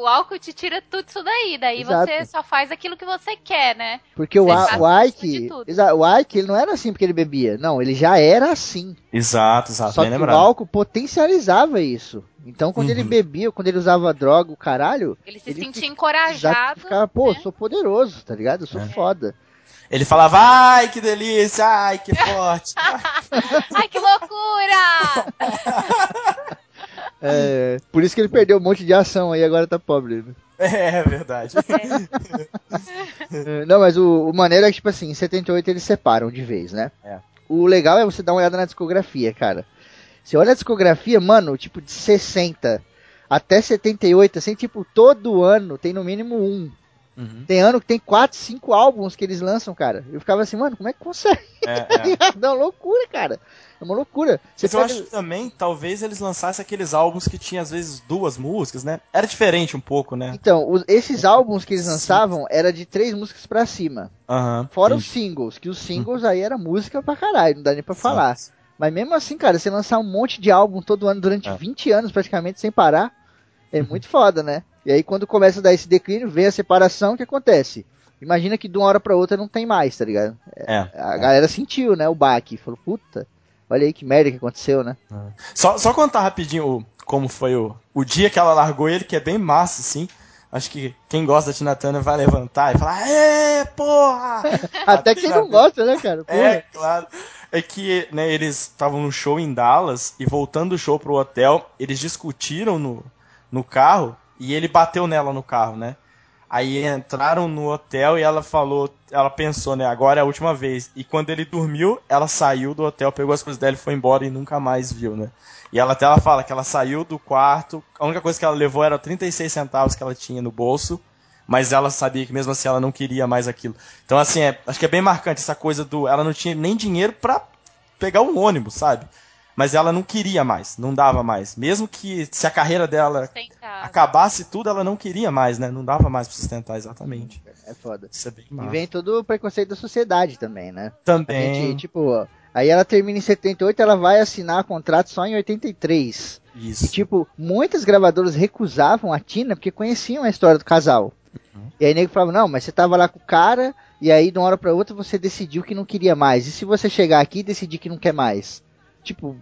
O álcool te tira tudo isso daí, daí Exato. você só faz aquilo que você quer, né? Porque o, o Ike, o Ike, ele não era assim porque ele bebia, não, ele já era assim. Exato, exato. Só que lembrado. o álcool potencializava isso. Então, quando uhum. ele bebia, quando ele usava droga, o caralho. Ele se ele sentia encorajado. Ficava, pô, né? sou poderoso, tá ligado? Eu sou é. foda. Ele falava, ai, que delícia, ai, que forte. ai, que loucura! é, por isso que ele perdeu um monte de ação aí, agora tá pobre. Né? É, é verdade. É. Não, mas o, o maneiro é que, tipo assim, em 78 eles separam de vez, né? É. O legal é você dar uma olhada na discografia, cara. Você olha a discografia, mano, tipo de 60 até 78, assim, tipo, todo ano tem no mínimo um. Uhum. Tem ano que tem 4, 5 álbuns que eles lançam, cara. Eu ficava assim, mano, como é que consegue? É, é. é uma loucura, cara. É uma loucura. Você eu acho que também, talvez eles lançassem aqueles álbuns que tinha às vezes duas músicas, né? Era diferente um pouco, né? Então, os, esses álbuns que eles lançavam era de três músicas para cima. Uhum. Fora os singles, que os singles uhum. aí era música pra caralho, não dá nem pra falar. Mas mesmo assim, cara, você lançar um monte de álbum todo ano durante é. 20 anos praticamente sem parar, É muito foda, né? E aí quando começa a dar esse declínio, vem a separação, o que acontece? Imagina que de uma hora pra outra não tem mais, tá ligado? É. A é. galera sentiu, né, o baque. Falou, puta, olha aí que merda que aconteceu, né? Só, só contar rapidinho como foi o, o dia que ela largou ele, que é bem massa, assim. Acho que quem gosta da Tina Turner vai levantar e falar, é, porra! Até quem não gosta, né, cara? Porra. É, claro. É que né, eles estavam no show em Dallas e voltando do show pro hotel, eles discutiram no, no carro e ele bateu nela no carro, né? Aí entraram no hotel e ela falou, ela pensou, né, agora é a última vez. E quando ele dormiu, ela saiu do hotel, pegou as coisas dela e foi embora e nunca mais viu, né? E ela até ela fala que ela saiu do quarto, a única coisa que ela levou era 36 centavos que ela tinha no bolso, mas ela sabia que mesmo assim ela não queria mais aquilo. Então assim, é, acho que é bem marcante essa coisa do ela não tinha nem dinheiro para pegar um ônibus, sabe? Mas ela não queria mais, não dava mais. Mesmo que se a carreira dela acabasse tudo, ela não queria mais, né? Não dava mais pra sustentar exatamente. É foda. Isso é bem E massa. vem todo o preconceito da sociedade também, né? A Também. gente, tipo, aí ela termina em 78, ela vai assinar contrato só em 83. E, Isso. tipo, muitas gravadoras recusavam a Tina porque conheciam a história do casal. Uhum. E aí nego falava, não, mas você tava lá com o cara, e aí de uma hora pra outra você decidiu que não queria mais. E se você chegar aqui e decidir que não quer mais? Tipo,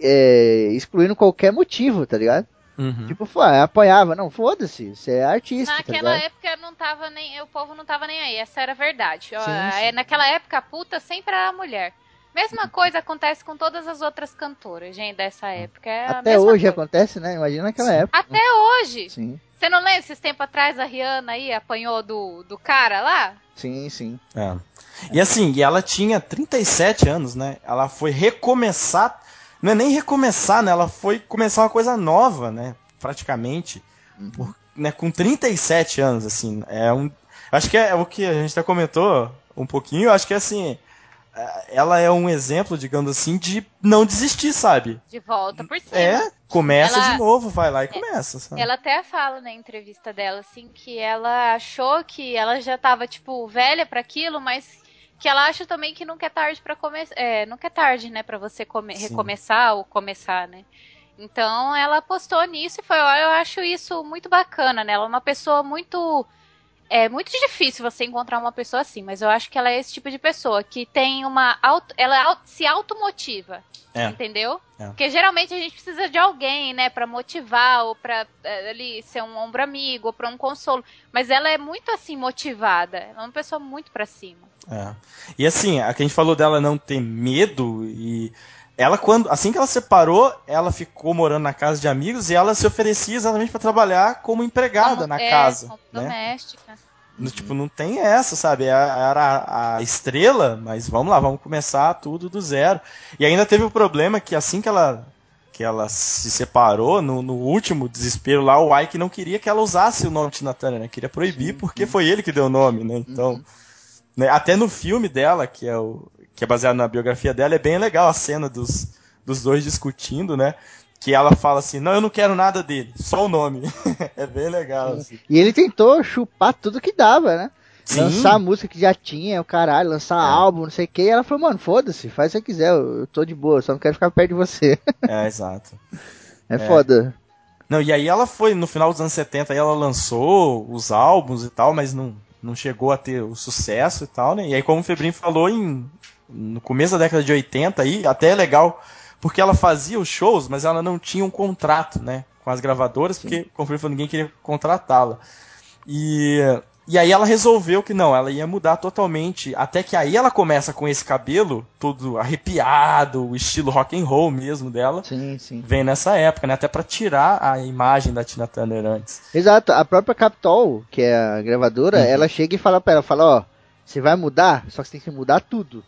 é, excluindo qualquer motivo, tá ligado? Uhum. Tipo, foi, apoiava, não, foda-se, você é artista, tá Naquela ligado? época não tava nem. O povo não tava nem aí, essa era a verdade. Sim, sim. é, Naquela época a puta sempre era a mulher. Mesma Uhum. coisa acontece com todas as outras cantoras, gente, dessa época. É Até hoje coisa. acontece, né? Imagina naquela Sim. época. Até hoje. Sim, Você não lembra esses tempos atrás a Rihanna aí apanhou do, do cara lá? sim, sim. É. E assim, e ela tinha 37 anos, né? Ela foi recomeçar. Não é nem recomeçar, né? Ela foi começar uma coisa nova, né? Praticamente. Por- né? Com 37 anos, assim. É um. Acho que é o que a gente até comentou um pouquinho. Acho que assim. É, Ela é um exemplo, digamos assim, de não desistir, sabe? De volta por cima. É, começa Ela- de novo, vai lá e começa, sabe? Ela até fala na entrevista dela, assim, que ela achou que ela já tava, tipo, velha pra aquilo, mas que ela acha também que nunca é tarde para começar. É, nunca é tarde, né, pra você come- recomeçar ou começar, né? Então ela apostou nisso e foi, eu acho isso muito bacana, né? Ela é uma pessoa muito. É muito difícil você encontrar uma pessoa assim, mas eu acho que ela é esse tipo de pessoa que tem uma. Auto, ela au- se automotiva. É. Entendeu? É. Porque geralmente a gente precisa de alguém, né, Pra motivar ou pra é, ali ser um ombro amigo ou pra um consolo. Mas ela é muito assim motivada. Ela é uma pessoa muito pra cima. É. E assim, a que a gente falou dela não ter medo e ela quando assim que ela separou, ela ficou morando na casa de amigos e ela se oferecia exatamente para trabalhar como empregada Como- na é, casa, como né? doméstica. No, tipo, não tem essa, sabe? Era era a estrela, mas vamos lá, vamos começar tudo do zero. E ainda teve o problema que assim que ela que ela se separou, no, no último desespero lá, o Ike não queria que ela usasse o nome Tina Turner, né? Queria proibir porque foi ele que deu o nome, né? Então, né, até no filme dela, que é o que é baseado na biografia dela, é bem legal a cena dos, dos dois discutindo, né? Que ela fala assim, não, eu não quero nada dele, só o nome. é bem legal, assim. E ele tentou chupar tudo que dava, né? Sim. Lançar a música que já tinha, o caralho, lançar É. álbum, não sei o que. E ela falou, mano, foda-se, faz o que você quiser, eu, eu tô de boa, só não quero ficar perto de você. É, exato. É, foda. Não, e aí ela foi, no final dos anos 70, aí ela lançou os álbuns e tal, mas não, não chegou a ter o sucesso e tal, né? E aí, como o Febrinho falou, em, no começo da década de 80, aí, até é legal, porque ela fazia os shows, mas ela não tinha um contrato, né? Com as gravadoras, porque, como ninguém queria contratá-la. E, e aí ela resolveu que não, ela ia mudar totalmente, até que aí ela começa com esse cabelo todo arrepiado, o estilo rock and roll mesmo dela Sim, sim. vem nessa época, né? Até pra tirar a imagem da Tina Turner antes. Exato, a própria Capitol, que é a gravadora, Uhum. ela chega e fala pra ela, fala, ó, você vai mudar, só que você tem que mudar tudo.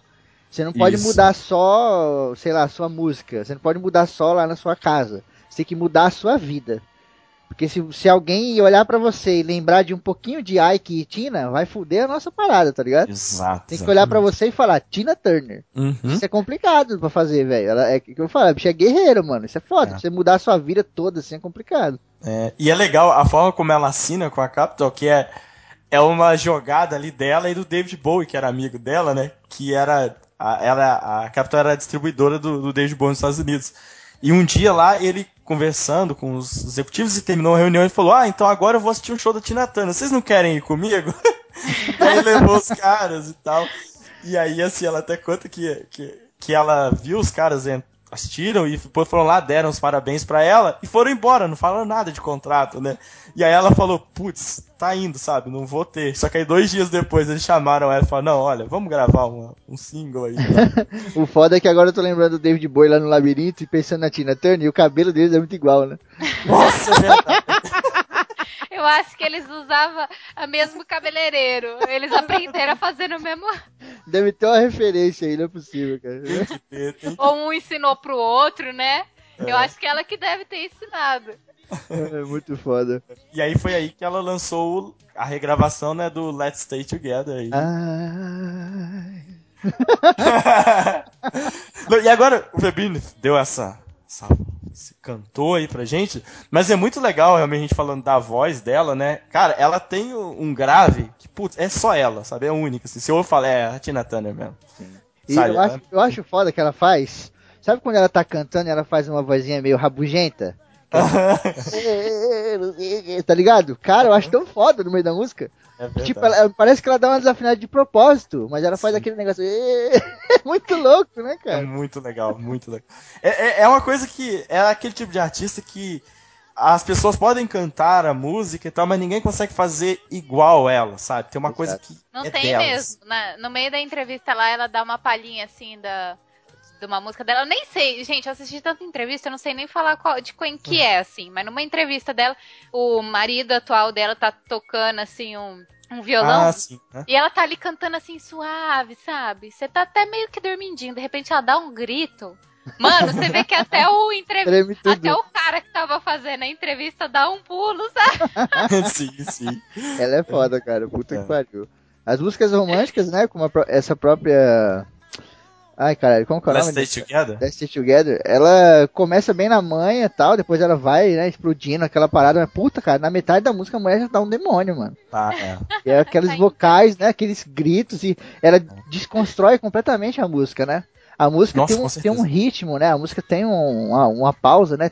Você não pode Isso. mudar só, sei lá, sua música, você não pode mudar só lá na sua casa. Você tem que mudar a sua vida. Porque se, se alguém olhar pra você e lembrar de um pouquinho de Ike e Tina, vai fuder a nossa parada, tá ligado? Exato. Tem que olhar pra você e falar, Tina Turner. Uhum. Isso é complicado pra fazer, velho. É o que eu falo, a bicha é guerreira, mano. Isso é foda. É. Você mudar a sua vida toda, assim, é complicado. É, e é legal a forma como ela assina com a Capitol, que é, é uma jogada ali dela e do David Bowie, que era amigo dela, né? Que era. A, ela, a Capitol era a distribuidora do, do David nos Estados Unidos. E um dia lá ele conversando com os executivos e terminou a reunião e falou: Ah, então agora eu vou assistir um show da Tina Turner. Vocês não querem ir comigo? aí levou os caras e tal. E aí, assim, ela até conta que, que, que ela viu os caras assistiram e depois foram lá, deram os parabéns para ela e foram embora, não falaram nada de contrato, né? E aí ela falou, putz, tá indo, sabe? Não vou ter. Só que aí dois dias depois eles chamaram ela e falaram, não, olha, vamos gravar uma, um single aí. O foda é que agora eu tô lembrando do David Bowie lá no labirinto e pensando na Tina Turner e o cabelo deles é muito igual, né? Nossa, é verdade. Eu acho que eles usavam o mesmo cabeleireiro. Eles aprenderam a fazer no mesmo. Deve ter uma referência aí, não é possível, cara. Ou um ensinou pro outro, né? É. Eu acho que ela que deve ter ensinado. É muito foda. E aí foi aí que ela lançou a regravação, né, do Let's Stay Together. Aí. Ai. e agora o Febrini deu essa, essa cantou aí pra gente, mas é muito legal realmente a gente falando da voz dela, né? Cara, ela tem um grave que, putz, é só ela, sabe? É única. Assim. Se eu falar, é a Tina Turner mesmo. E sabe, eu, acho, eu acho foda que ela faz. Sabe quando ela tá cantando e ela faz uma vozinha meio rabugenta? tá ligado? Cara, eu acho tão foda no meio da música. É tipo, ela, parece que ela dá uma desafinada de propósito, mas ela faz Sim. aquele negócio. É muito louco, né, cara? É muito legal, muito legal. É, é, é, uma coisa que. É aquele tipo de artista que as pessoas podem cantar a música e tal, mas ninguém consegue fazer igual ela, sabe? Tem uma Exato. coisa que. Não é tem delas. mesmo. Na, no meio da entrevista lá, ela dá uma palhinha assim da de uma música dela. Eu nem sei, gente, eu assisti tanta entrevista, eu não sei nem falar qual, de quem que é, assim. Mas numa entrevista dela, o marido atual dela tá tocando, assim, um, um violão. Ah, sim, né? E ela tá ali cantando, assim, suave, sabe? Você tá até meio que dormindinho. De repente ela dá um grito. Mano, você vê que até o entrevista, até o cara que tava fazendo a entrevista dá um pulo, sabe? sim, sim. Ela é foda, cara. Puta é. que pariu. As músicas românticas, né? Como a, essa própria Ai, caralho, como que é o nome? Let's Stay Together? Let's Stay Together. Ela começa bem na manha e tal, depois ela vai, né, explodindo aquela parada. Mas, puta, cara, na metade da música a mulher já dá um demônio, mano. Ah, é. E é aqueles vocais, né, aqueles gritos, e ela desconstrói completamente a música, né? A música Nossa, tem, um, tem um ritmo, né? A música tem um, uma, uma, pausa, né?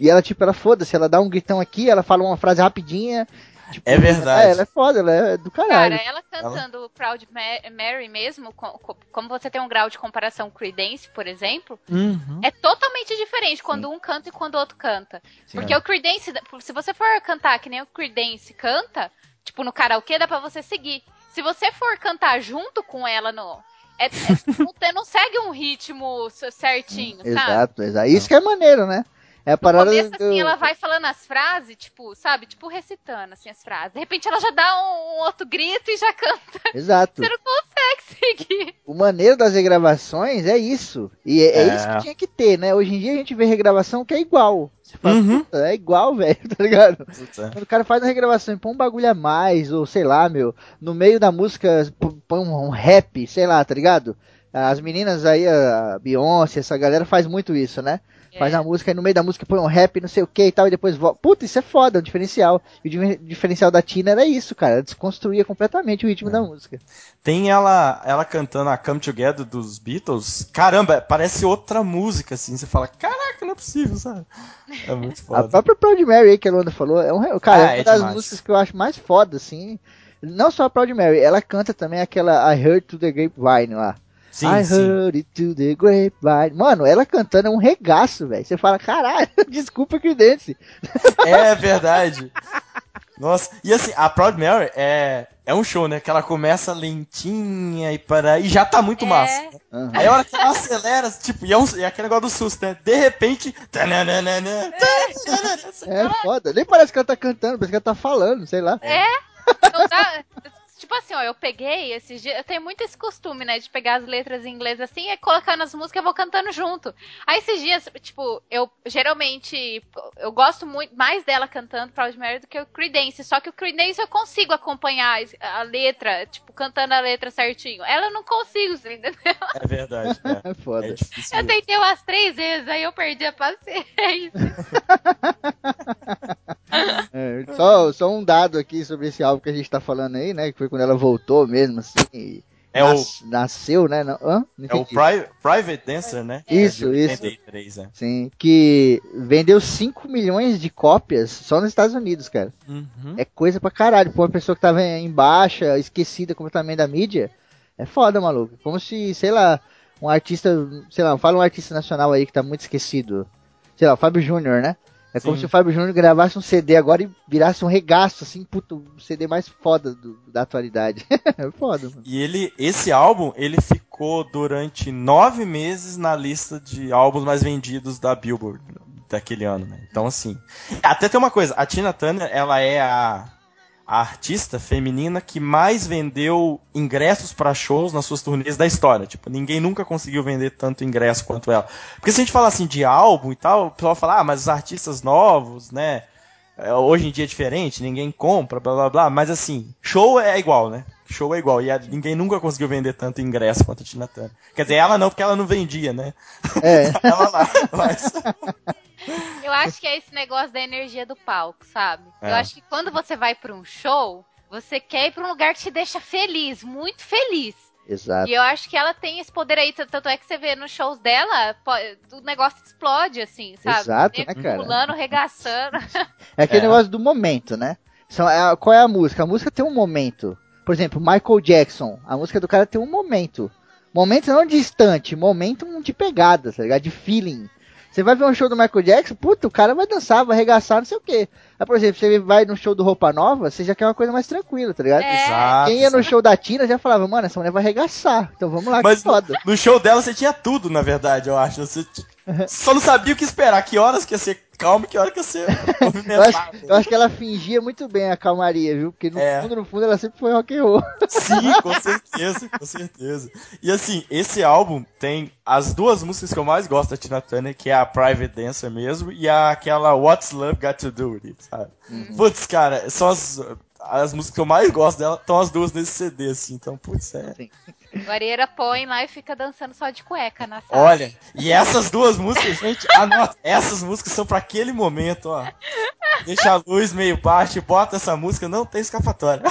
E ela, tipo, ela foda-se, ela dá um gritão aqui, ela fala uma frase rapidinha Tipo, é verdade. É, ela é foda, ela é do caralho. Cara, ela cantando ela... Proud Mary mesmo, como você tem um grau de comparação com Creedence, por exemplo, uhum. é totalmente diferente quando Sim. um canta e quando o outro canta. Sim, Porque é. o Creedence, se você for cantar que nem o Creedence canta, tipo no karaokê, dá pra você seguir. Se você for cantar junto com ela no. É, é, não segue um ritmo certinho, sabe? Exato, exato. Isso que é maneiro, né? É a parada. No começo, assim, ela vai falando as frases, tipo, sabe? Tipo, recitando, assim, as frases. De repente ela já dá um, um outro grito e já canta. Exato. Você não consegue seguir. O maneiro das regravações é isso. E é, é. é, isso que tinha que ter, né? Hoje em dia a gente vê regravação que é igual. Você fala, uhum. é igual, velho, tá ligado? Puta. Quando o cara faz uma regravação e põe um bagulho a mais, ou sei lá, meu, no meio da música põe um, um rap, sei lá, tá ligado? As meninas aí, a Beyoncé, essa galera faz muito isso, né? Faz a música e no meio da música põe um rap, não sei o que e tal, e depois volta. Puta, isso é foda, é um diferencial. E o diferencial da Tina era isso, cara. Ela desconstruía completamente o ritmo é. da música. Tem ela ela cantando a Come Together dos Beatles. Caramba, parece outra música, assim. Você fala, caraca, não é possível, sabe? É muito foda. a própria Proud Mary aí que a Luanda falou, é um, cara, ah, é uma é das demais. músicas que eu acho mais foda, assim. Não só a Proud Mary, ela canta também aquela I Heard to the Grapevine lá. Sim, I sim. heard it to the grapevine. Mano, ela cantando é um regaço, velho. Você fala, caralho, desculpa que dance. É verdade. Nossa, e assim, a Proud Mary é, é um show, né? Que ela começa lentinha e para e já tá muito é. massa. Uhum. Aí a hora que ela acelera, tipo, e é, um, é aquele negócio do susto, né? De repente. É foda. Nem parece que ela tá cantando, parece que ela tá falando, sei lá. É? Não dá, Tipo assim, ó, eu peguei esses dias. Eu tenho muito esse costume, né? De pegar as letras em inglês assim e colocar nas músicas e vou cantando junto. Aí esses dias, tipo, eu geralmente. Eu gosto muito mais dela cantando Proud Mary do que o Creedence. Só que o Creedence eu consigo acompanhar a letra, tipo, cantando a letra certinho. Ela eu não consigo, entendeu? É verdade. É, é foda. É difícil eu tentei umas três vezes, aí eu perdi a paciência. é, só, só um dado aqui sobre esse álbum que a gente tá falando aí, né? Que foi quando ela voltou mesmo, assim. É nas, o... nasceu, né? Não, hã? Não é o Pri Private Dancer, né? Isso, é isso. 83, é. Sim, que vendeu 5 milhões de cópias só nos Estados Unidos, cara. Uhum. É coisa pra caralho. Pra uma pessoa que tava em baixa, esquecida completamente da mídia, é foda, maluco. Como se, sei lá, um artista, sei lá, fala um artista nacional aí que tá muito esquecido. Sei lá, o Fábio Júnior, né? É Sim. como se o Fábio Júnior gravasse um CD agora e virasse um regaço, assim, puto, o CD mais foda do, da atualidade. é foda, mano. E ele, esse álbum, ele ficou durante nove meses na lista de álbuns mais vendidos da Billboard daquele ano, né? Então, assim. Até tem uma coisa, a Tina Turner, ela é a a artista feminina que mais vendeu ingressos para shows nas suas turnês da história. Tipo, ninguém nunca conseguiu vender tanto ingresso quanto ela. Porque se a gente falar assim de álbum e tal, o pessoal fala, ah, mas os artistas novos, né? É, hoje em dia é diferente, ninguém compra, blá blá blá. Mas assim, show é igual, né? Show é igual. E a, ninguém nunca conseguiu vender tanto ingresso quanto a Tina Turner. Quer dizer, ela não, porque ela não vendia, né? É. ela lá. Mas... Eu acho que é esse negócio da energia do palco, sabe? É. Eu acho que quando você vai para um show, você quer ir para um lugar que te deixa feliz, muito feliz. Exato. E eu acho que ela tem esse poder aí, tanto é que você vê nos shows dela, o negócio explode, assim, sabe? Exato, né, cara? Pulando, regaçando. É aquele é. negócio do momento, né? É qual é a música? A música tem um momento. Por exemplo, Michael Jackson, a música do cara tem um momento. Momento não distante, momento de pegada, tá ligado? De feeling. Você vai ver um show do Michael Jackson, puta, o cara vai dançar, vai arregaçar, não sei o quê. Aí, por exemplo, você vai no show do Roupa Nova, você já quer uma coisa mais tranquila, tá ligado? É. Exato, Quem ia no show da Tina já falava, mano, essa mulher vai arregaçar. Então vamos lá, Mas no, no, show dela você tinha tudo, na verdade, eu acho. Você só não sabia o que esperar, que horas que ia ser calma, que hora que ia ser eu, acho, eu acho que ela fingia muito bem a calmaria, viu? Porque no é. fundo, no fundo, ela sempre foi rock and roll. Sim, com certeza, com certeza. E assim, esse álbum tem as duas músicas que eu mais gosto da Tina Turner, que é a Private Dancer mesmo, e a, aquela What's Love Got to Do With It, sabe? Uhum. Putz, cara, são as as músicas que eu mais gosto dela estão as duas nesse CD, assim. Então, putz, é. Sim. O Areira põe lá e fica dançando só de cueca na sala. Olha, e essas duas músicas, gente, anota, essas músicas são para aquele momento, ó. Deixa a luz meio baixa e bota essa música, não tem escapatória.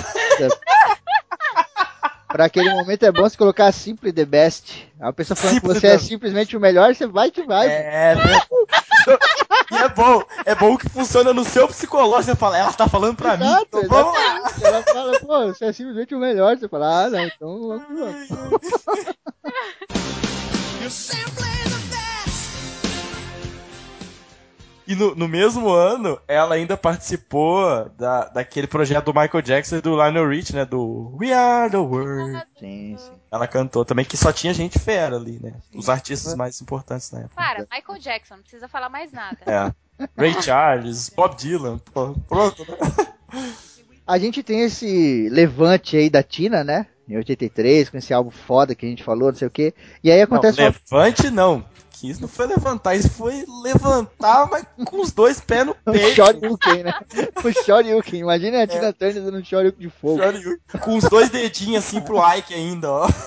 Pra aquele momento é bom se colocar Simply the Best. A pessoa falando Simples que você é simplesmente o melhor, você vai que vai. É, E é bom, é bom que funciona no seu psicológico. Você fala, ela tá falando pra Exato, mim, então vamos lá. Ela fala, pô, você é simplesmente o melhor. Você fala, ah, não, então vamos lá. E no, no, mesmo ano, ela ainda participou da, daquele projeto do Michael Jackson e do Lionel Rich, né? Do We Are the World. Sim, sim. Ela cantou também, que só tinha gente fera ali, né? Os artistas mais importantes na época. Para, Michael Jackson, não precisa falar mais nada. É. Ray Charles, Bob Dylan, pronto, né? A gente tem esse levante aí da Tina, né? Em 83, com esse álbum foda que a gente falou, não sei o quê. E aí acontece. Não, levante não isso não foi levantar, isso foi levantar, mas com os dois pés no peito. O Shoryuken, né? O Shoryuken. Imagina a Tina é. Turner dando um Shoryuken de fogo. Shoryuken. Com os dois dedinhos assim pro Ike ainda, ó.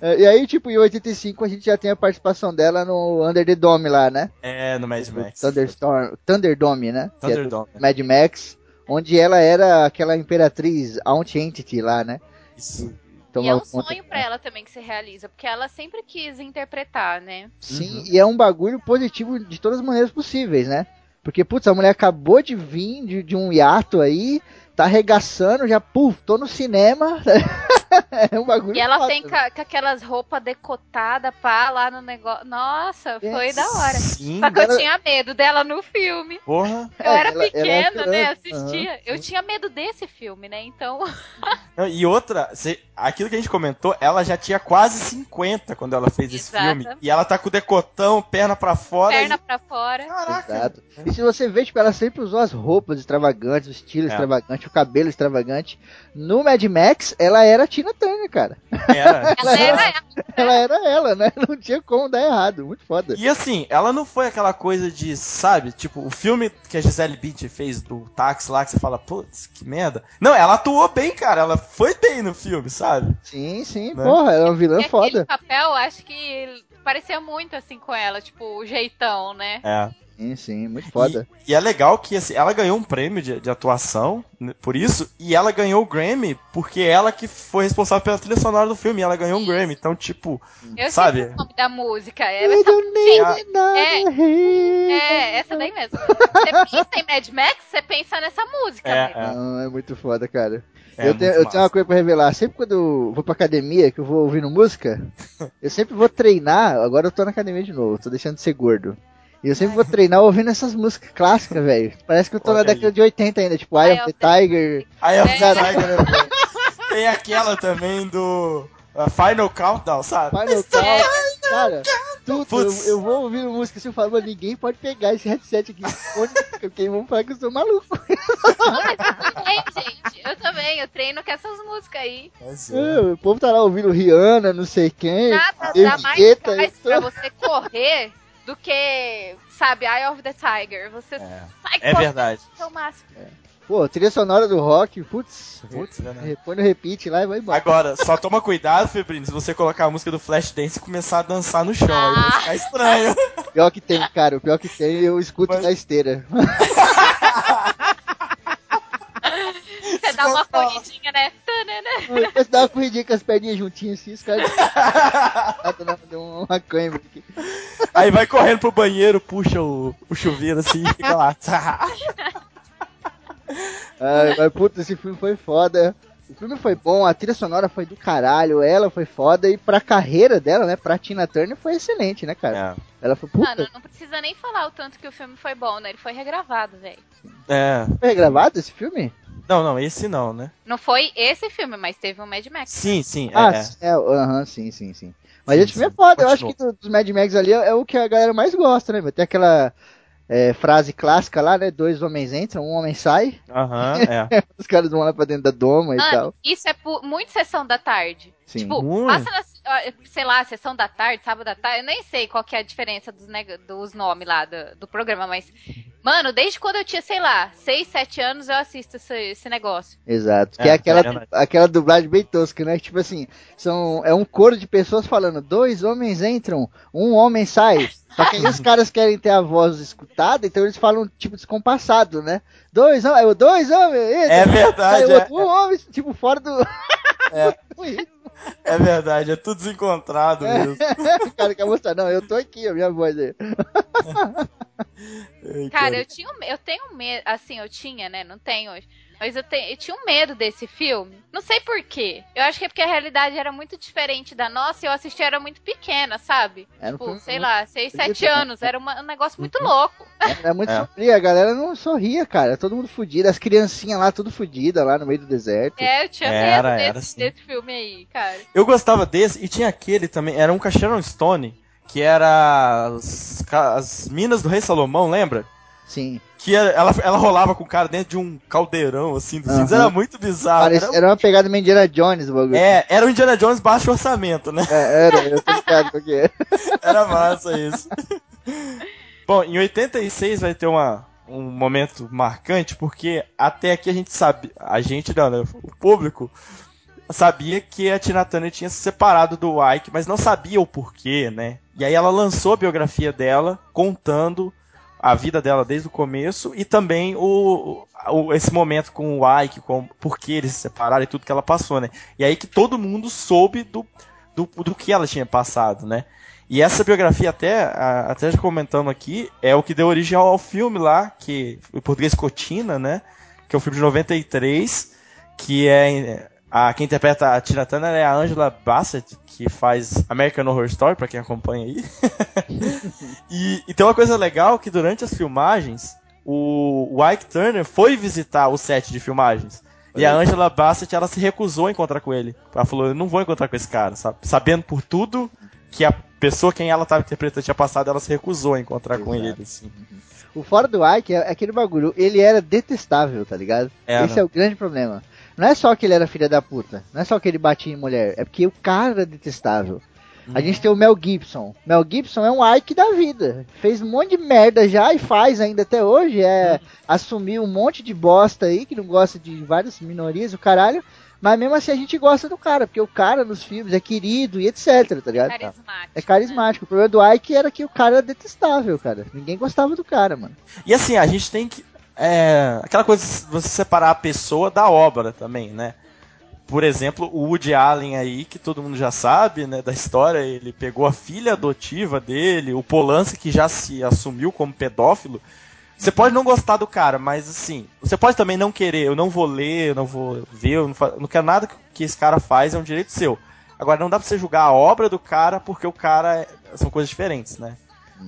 É, e aí, tipo, em 85 a gente já tem a participação dela no Under the Dome lá, né? É, no Mad Max. Thunderstorm, Thunderdome, né? É Thunderdome. É Mad Max, onde ela era aquela imperatriz Aunt-Entity lá, né? Isso. Então, e é um sonho para ela também que se realiza, porque ela sempre quis interpretar, né? Sim, uhum. e é um bagulho positivo de todas as maneiras possíveis, né? Porque, putz, a mulher acabou de vir de, de um hiato aí, tá arregaçando, já, puf, tô no cinema. é um bagulho. E ela foda. tem com, com, aquelas roupas decotadas, pá, lá no negócio. Nossa, foi é, da hora. Sim, Só que eu tinha medo dela no filme. Porra. Eu é, era ela, pequena, ela né? Assistia. Uhum. Eu tinha medo desse filme, né? Então. e outra, aquilo que a gente comentou, ela já tinha quase 50 quando ela fez Exato. esse filme. E ela tá com o decotão, perna pra fora. Perna e... pra fora. Caraca. Exato. E se você vê, tipo, ela sempre usou as roupas extravagantes, o estilo é. extravagante, o cabelo extravagante. No Mad Max, ela era Tina Turner, cara. Era. ela, era, era ela era ela, né? Não tinha como dar errado. Muito foda. E assim, ela não foi aquela coisa de, sabe, tipo, o filme que a Gisele Bündchen fez do táxi lá, que você fala, putz, que merda. Não, ela atuou bem, cara. Ela foi bem no filme, sabe? Sim, sim. Né? Porra, ela é uma vilã e foda. papel, acho que parecia muito assim com ela, tipo, o jeitão, né? É. Sim, sim, muito foda. E, e é legal que assim, ela ganhou um prêmio de, de, atuação né, por isso, e ela ganhou o Grammy porque ela que foi responsável pela trilha sonora do filme, ela ganhou um Grammy. Então, tipo, Eu sabe? sei o nome da música. É, essa, gente, é, é, essa daí mesmo. Você pensa em Mad Max, você pensa nessa música. É, mesmo. é. Não, é muito foda, cara. É eu, tenho, eu tenho uma coisa pra revelar. Sempre quando eu vou pra academia, que eu vou ouvindo música, eu sempre vou treinar. Agora eu tô na academia de novo, tô deixando de ser gordo. E eu sempre vou treinar ouvindo essas músicas clássicas, velho. Parece que eu tô Olha na década aí. de 80 ainda, tipo Eye of the Tiger. Aí eu É. Tem aquela também do uh, Final Countdown, sabe? Final Count. Cara, tudo. Eu, eu vou ouvindo música assim, eu falo, ninguém pode pegar esse headset aqui. Porque vão falar que eu sou maluco. É, gente, eu também, eu treino com essas músicas aí. Mas, é. É, O povo tá lá ouvindo Rihanna, não sei quem. Nada dá mais tô- pra você correr do que, sabe, Eye of the Tiger. Você É, sai é verdade. ao máximo. Pô, trilha sonora do rock, putz. Putz, né? Põe no repeat lá e vai embora. Agora, só toma cuidado, Febrino, se você colocar a música do Flashdance e começar a dançar no chão, aí vai ficar estranho. Pior que tem, cara. O pior que tem, eu escuto Mas- na esteira. Dá uma corridinha, né? Depois dá uma corridinha com as perninhas juntinhas assim, os caras. Dando uma câimbra aqui. Aí vai correndo pro banheiro, puxa o, o chuveiro assim e fica lá. Ai, mas puta, esse filme foi foda. O filme foi bom, a trilha sonora foi do caralho, ela foi foda e pra carreira dela, né, pra Tina Turner foi excelente, né, cara? Ela foi puta. Mano, não precisa nem falar o tanto que o filme foi bom, né? Ele foi regravado, velho. É. Foi regravado esse filme? Não, não, esse não, né? Não foi esse filme, mas teve um Mad Max. Sim, sim. é, ah, é. sim, é, aham, sim, sim, sim. Mas Sim, esse filme é sim. foda, eu acho que do- dos Mad Max ali é, é o que a galera mais gosta, né? Tem aquela é, frase clássica lá, né? Dois homens entram, um homem sai, Aham, é. os caras vão lá pra dentro da doma e tal. Mano, isso é muito sessão da tarde. Sim. Tipo, Muito. passa na, sei lá, sessão da tarde, sábado da tarde, eu nem sei qual que é a diferença dos, neg- dos nomes lá do, do programa, mas, mano, desde quando eu tinha, sei lá, 6, 7 anos eu assisto esse, esse negócio. Exato. Que É, é, aquela, é aquela dublagem bem tosca, né? Tipo assim, são, é um coro de pessoas falando, dois homens entram, um homem sai. Só que aí os caras querem ter a voz escutada, então eles falam tipo descompassado, né? Dois homens, dois homens, entram, É sai verdade, o é, outro, um homem, tipo, fora do. É. é verdade, é tudo desencontrado mesmo. o cara quer mostrar, não, eu tô aqui, a minha voz aí. Cara, eu tinha um- eu tenho medo, assim, eu tinha, né? Não tenho hoje. Mas eu, te- eu tinha um medo desse filme. Não sei porquê. Eu acho que é porque a realidade era muito diferente da nossa e eu assisti era muito pequena, sabe? Era um Tipo, sei muito- lá, 6, 7 Acredito. anos. Era uma- um negócio muito louco. Era muito É. sombrio, a galera não sorria, cara. Todo mundo fudido, as criancinhas lá, tudo fudido lá no meio do deserto. É, eu tinha Era, medo era, desse, sim. desse filme aí, cara. Eu gostava desse, e tinha aquele também, era um com a Sharon Stone, que era as, as Minas do Rei Salomão, lembra? Sim. Que era- ela, ela rolava com o cara dentro de um caldeirão, assim, dos cintos. Era muito bizarro. Parece- Era, era uma pegada meio Indiana Jones o bagulho. é, era o Indiana Jones baixo orçamento, né? É, era, eu tô ligado com o que é. Era massa isso. Bom, em 86 vai ter uma, um momento marcante, porque até aqui a gente sabe, a gente não, né, o público sabia que a Tina Turner tinha se separado do Ike, mas não sabia o porquê, né? E aí ela lançou a biografia dela, contando a vida dela desde o começo e também o, o- esse momento com o Ike, com por que eles se separaram e tudo que ela passou, né? E aí que todo mundo soube do, do, do que ela tinha passado, né? E essa biografia, até, até já comentando aqui, é o que deu origem ao, filme lá, que em português Cotina, né? Que é um filme de 93, que é. A, quem interpreta a Tina Turner é a Angela Bassett, que faz American Horror Story, pra quem acompanha aí. e, e tem uma coisa legal que durante as filmagens, o, o Ike Turner foi visitar o set de filmagens. E a Angela Bassett, ela se recusou a encontrar com ele. Ela falou, eu não vou encontrar com esse cara, sabe? Sabendo por tudo que a pessoa quem ela estava interpretando tinha passado, ela se recusou a encontrar com Exato. ele, assim. O fora do Ike é aquele bagulho, ele era detestável, tá ligado? Era. Esse é o grande problema. Não é só que ele era filha da puta, não é só que ele batia em mulher, é porque o cara era detestável. A gente tem o Mel Gibson. Mel Gibson é um Ike da vida. Fez um monte de merda já e faz ainda até hoje. É assumir um monte de bosta aí, que não gosta de várias minorias, o caralho. Mas mesmo assim a gente gosta do cara, porque o cara nos filmes é querido e etc, tá ligado? Carismático. É carismático. O problema do Ike era que o cara era detestável, cara. Ninguém gostava do cara, mano. E assim, a gente tem que. É, aquela coisa de você separar a pessoa da obra também, né? Por exemplo, o Woody Allen aí, que todo mundo já sabe, né, da história, ele pegou a filha adotiva dele, o Polanski que já se assumiu como pedófilo. Você pode não gostar do cara, mas assim, você pode também não querer, eu não vou ler, eu não vou ver, eu não, fa- não quero nada que esse cara faz, é um direito seu. Agora, não dá pra você julgar a obra do cara porque o cara é- são coisas diferentes, né?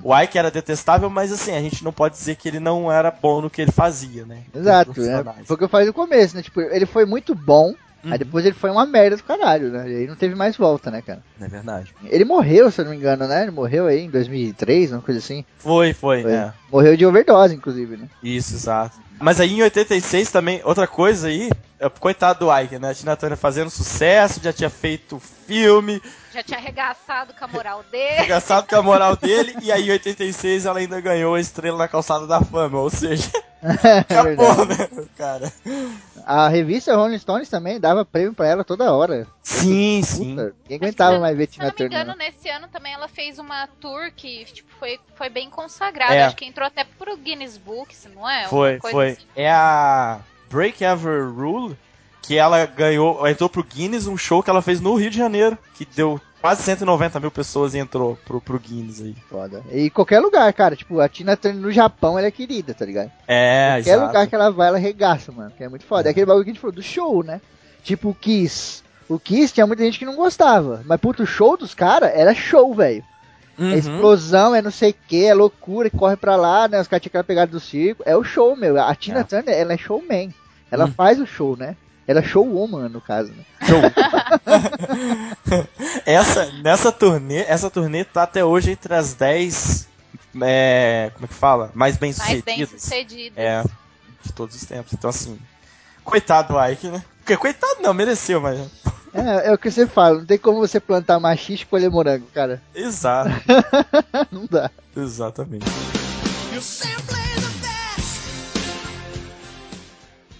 O Ike era detestável, mas assim, a gente não pode dizer que ele não era bom no que ele fazia, né? Exato, né? Foi o que eu falei no começo, né? Tipo, ele foi muito bom, Uhum. aí depois ele foi uma merda do caralho, né? E aí não teve mais volta, né, cara? É verdade. Ele morreu, se eu não me engano, né? Ele morreu aí em 2003, uma coisa assim. Foi, foi, Foi. é. Morreu de overdose, inclusive, né? Isso, exato. Mas aí em 86 também, outra coisa aí, é, coitado do Ike, né? A Tina Turner fazendo sucesso, já tinha feito filme, Já tinha arregaçado com a moral dele. engraçado com a moral dele, e aí em 86 ela ainda ganhou a estrela na calçada da fama, ou seja, é acabou, verdade. né, cara? A revista Rolling Stones também dava prêmio pra ela toda hora. Sim, sim. Puta, ninguém aguentava mais ver Se eu Tina não me Turner. engano, nesse ano também ela fez uma tour que tipo, foi, foi bem consagrada. É. Acho que entrou até pro Guinness Books, não é? Foi, coisa foi. assim. É a Break Ever Rule, que ela ganhou, entrou pro Guinness, um show que ela fez no Rio de Janeiro, que deu quase 190 mil pessoas entrou pro, pro Guinness aí. Foda. E qualquer lugar, cara. Tipo, a Tina Turner no Japão, ela é querida, tá ligado? É, Qualquer exato. lugar que ela vai, ela regaça, mano. Que é muito foda. É aquele bagulho que a gente falou do show, né? Tipo o Kiss. O Kiss tinha muita gente que não gostava. Mas, puto, o show dos caras era show, velho. Uhum. É explosão, é não sei o que, é loucura, corre pra lá, né? Os caras tinham aquela pegada do circo. É o show, meu. A Tina É. Turner, ela é showman. Ela Hum. faz o show, né? É showwoman, no caso, né? Essa, nessa turnê, essa turnê tá até hoje entre as 10, é, como é que fala? Mais bem Mais bem sucedidas. sucedidas. É, de todos os tempos. Então assim, coitado do Ike, né? Porque coitado não, mereceu, mas... É, é o que você fala, não tem como você plantar machixe e colher morango, cara. Exato, não dá. exatamente.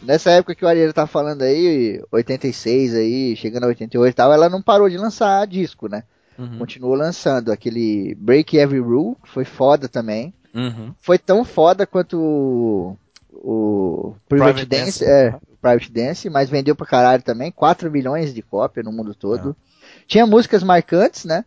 Nessa época que o Ariel tá falando aí, 86 aí, chegando a 88 e tal, ela não parou de lançar disco, né? Uhum. Continuou lançando aquele Break Every Rule, que foi foda também. Uhum. Foi tão foda quanto o, o Private, Private Dance, Dance. é, Private Dance, mas vendeu pra caralho também, 4 milhões de cópias no mundo todo. Tinha músicas marcantes, né?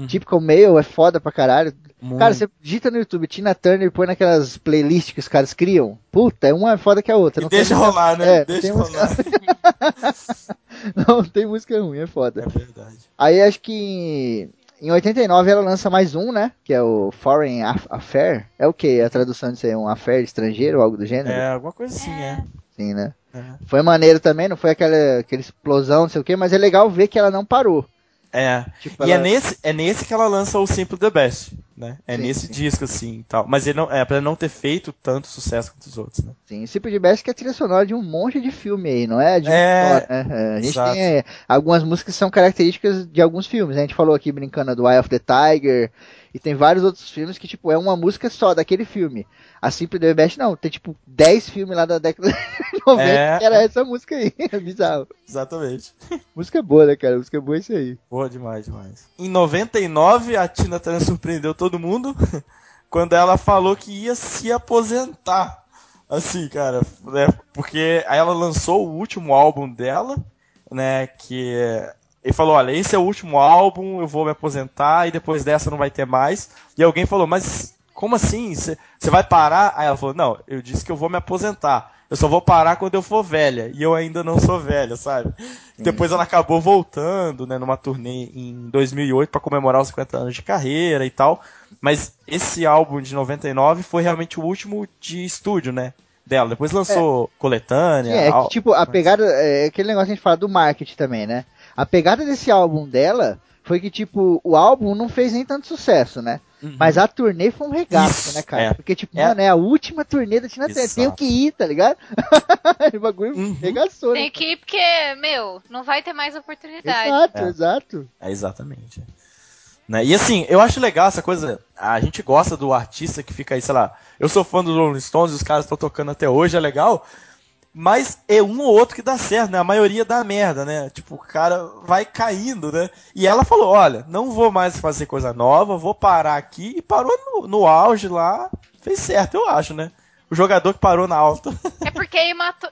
Uhum. Typical Male é foda pra caralho. Muito. Cara, você digita no YouTube Tina Turner e põe naquelas playlists que os caras criam. Puta, é uma foda que a outra. E não deixa música- rolar, né? É, não deixa tem música- rolar. Não tem música ruim, é foda. É verdade. Aí acho que em 89 ela lança mais um, né? Que é o Foreign Aff- Affair. É o que? A tradução disso aí? Um affair estrangeiro ou algo do gênero? É, alguma coisa assim, é. Sim, né? É. Foi maneiro também, não foi aquela, aquela explosão, não sei o que, mas é legal ver que ela não parou. É. Tipo, E ela- é nesse, é nesse que ela lança o Simple the Best, né? É Sim, nesse sim. disco, assim, e tal. Mas ele não, é pra não ter feito tanto sucesso quanto os outros, né? Sim, Simple de Best que é trilha sonora de um monte de filme aí, não é? De um É, só, né? É, A gente exato. tem é, algumas músicas que são características de alguns filmes. né? A gente falou aqui brincando do Eye of the Tiger. E tem vários outros filmes que, tipo, é uma música só daquele filme. A Simple the Best não, tem tipo 10 filmes lá da década de 90 É. que era essa música aí. É bizarro. Exatamente. Música boa, né, cara? Música boa é isso aí. Boa demais, demais. Em 99, a Tina Turner surpreendeu todo mundo quando ela falou que ia se aposentar. Assim, cara, né? Porque aí ela lançou o último álbum dela, né? Que ele falou: Olha, esse é o último álbum, eu vou me aposentar e depois dessa não vai ter mais. E alguém falou: Mas como assim? Você vai parar? Aí ela falou: Não, eu disse que eu vou me aposentar. Eu só vou parar quando eu for velha. E eu ainda não sou velha, sabe? Depois ela acabou voltando, né, numa turnê em 2008 para comemorar os 50 anos de carreira e tal. Mas esse álbum de 99 foi realmente o último de estúdio, né? Dela. Depois lançou coletânea. Sim, é que, tipo, a pegada. É aquele negócio que a gente fala do marketing também, né? A pegada desse álbum dela foi que, tipo, o álbum não fez nem tanto sucesso, né? Uhum. Mas a turnê foi um regaço, Isso, né, cara? é. Porque, tipo, É. mano, é a última turnê da Tina Turner. Tenho que ir, tá ligado? o bagulho Uhum. regaçou, né? Tem que ir porque, meu, não vai ter mais oportunidade. Exato, É. exato. É, exatamente. Né? E assim, eu acho legal essa coisa. A gente gosta do artista que fica aí, sei lá. Eu sou fã dos Rolling Stones, os caras estão tocando até hoje, é legal. Mas é um ou outro que dá certo, né? A maioria dá merda, né? Tipo, o cara vai caindo, né? E ela falou: olha, não vou mais fazer coisa nova, vou parar aqui. E parou no, no auge lá. Fez certo, eu acho, né? O jogador que parou na alta. É porque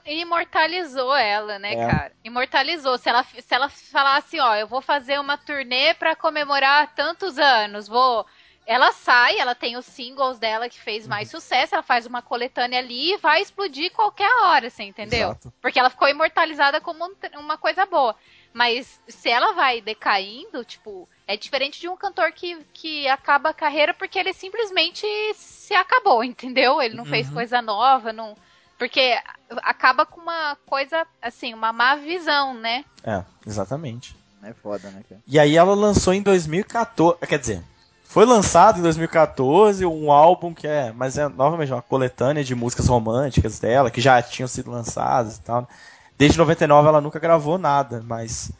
imortalizou ela, né, É. cara? Imortalizou. Se ela, se ela falasse, ó, eu vou fazer uma turnê pra comemorar tantos anos, vou. Ela sai, ela tem os singles dela que fez mais Uhum. sucesso, ela faz uma coletânea ali e vai explodir qualquer hora, você entendeu? Exato. Porque ela ficou imortalizada como um- uma coisa boa. Mas se ela vai decaindo, tipo, é diferente de um cantor que, que acaba a carreira porque ele simplesmente se acabou, entendeu? Ele não fez Uhum. coisa nova, não. Porque acaba com uma coisa, assim, uma má visão, né? É, exatamente. É foda, né, cara? E aí ela lançou em 2014. Quer dizer, foi lançado em 2014 um álbum que é. Mas é novamente uma coletânea de músicas românticas dela, que já tinham sido lançadas e tal. Desde 99 ela nunca gravou nada, mas.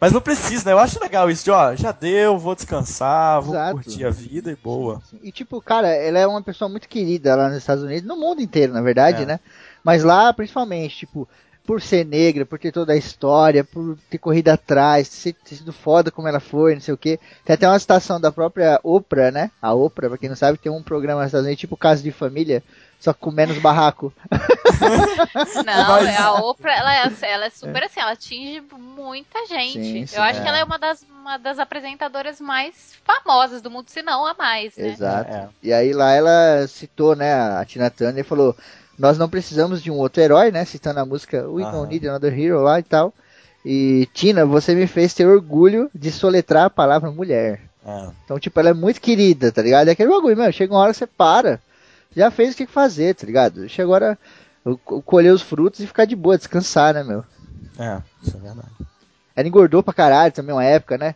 Mas não precisa, né? Eu acho legal isso de, ó, já deu, vou descansar, vou Exato. curtir a vida e boa. E tipo, cara, ela é uma pessoa muito querida lá nos Estados Unidos, no mundo inteiro, na verdade, É. né? Mas lá, principalmente, tipo, por ser negra, por ter toda a história, por ter corrido atrás, ter sido- foda como ela foi, não sei o quê. Tem até uma citação da própria Oprah, né? A Oprah, pra quem não sabe, tem um programa nos Estados Unidos, tipo Casa de Família, só que com menos barraco. Não, Mas- a Oprah, ela é, ela é super assim, ela atinge muita gente. Sim, sim, Eu acho é. que ela é uma das, uma das apresentadoras mais famosas do mundo, se não a mais, né? Exato. É, é. E aí lá ela citou, né, a Tina Turner e falou: Nós não precisamos de um outro herói, né? Citando a música We. Don't Need Another Hero lá e tal. E Tina, você me fez ter orgulho de soletrar a palavra mulher. É. Então, tipo, ela é muito querida, tá ligado? É aquele bagulho, meu, chega uma hora que você para. Já fez o que fazer, tá ligado? Chega agora colher os frutos e ficar de boa, descansar, né, meu? É, isso é verdade. Ela engordou pra caralho também uma época, né?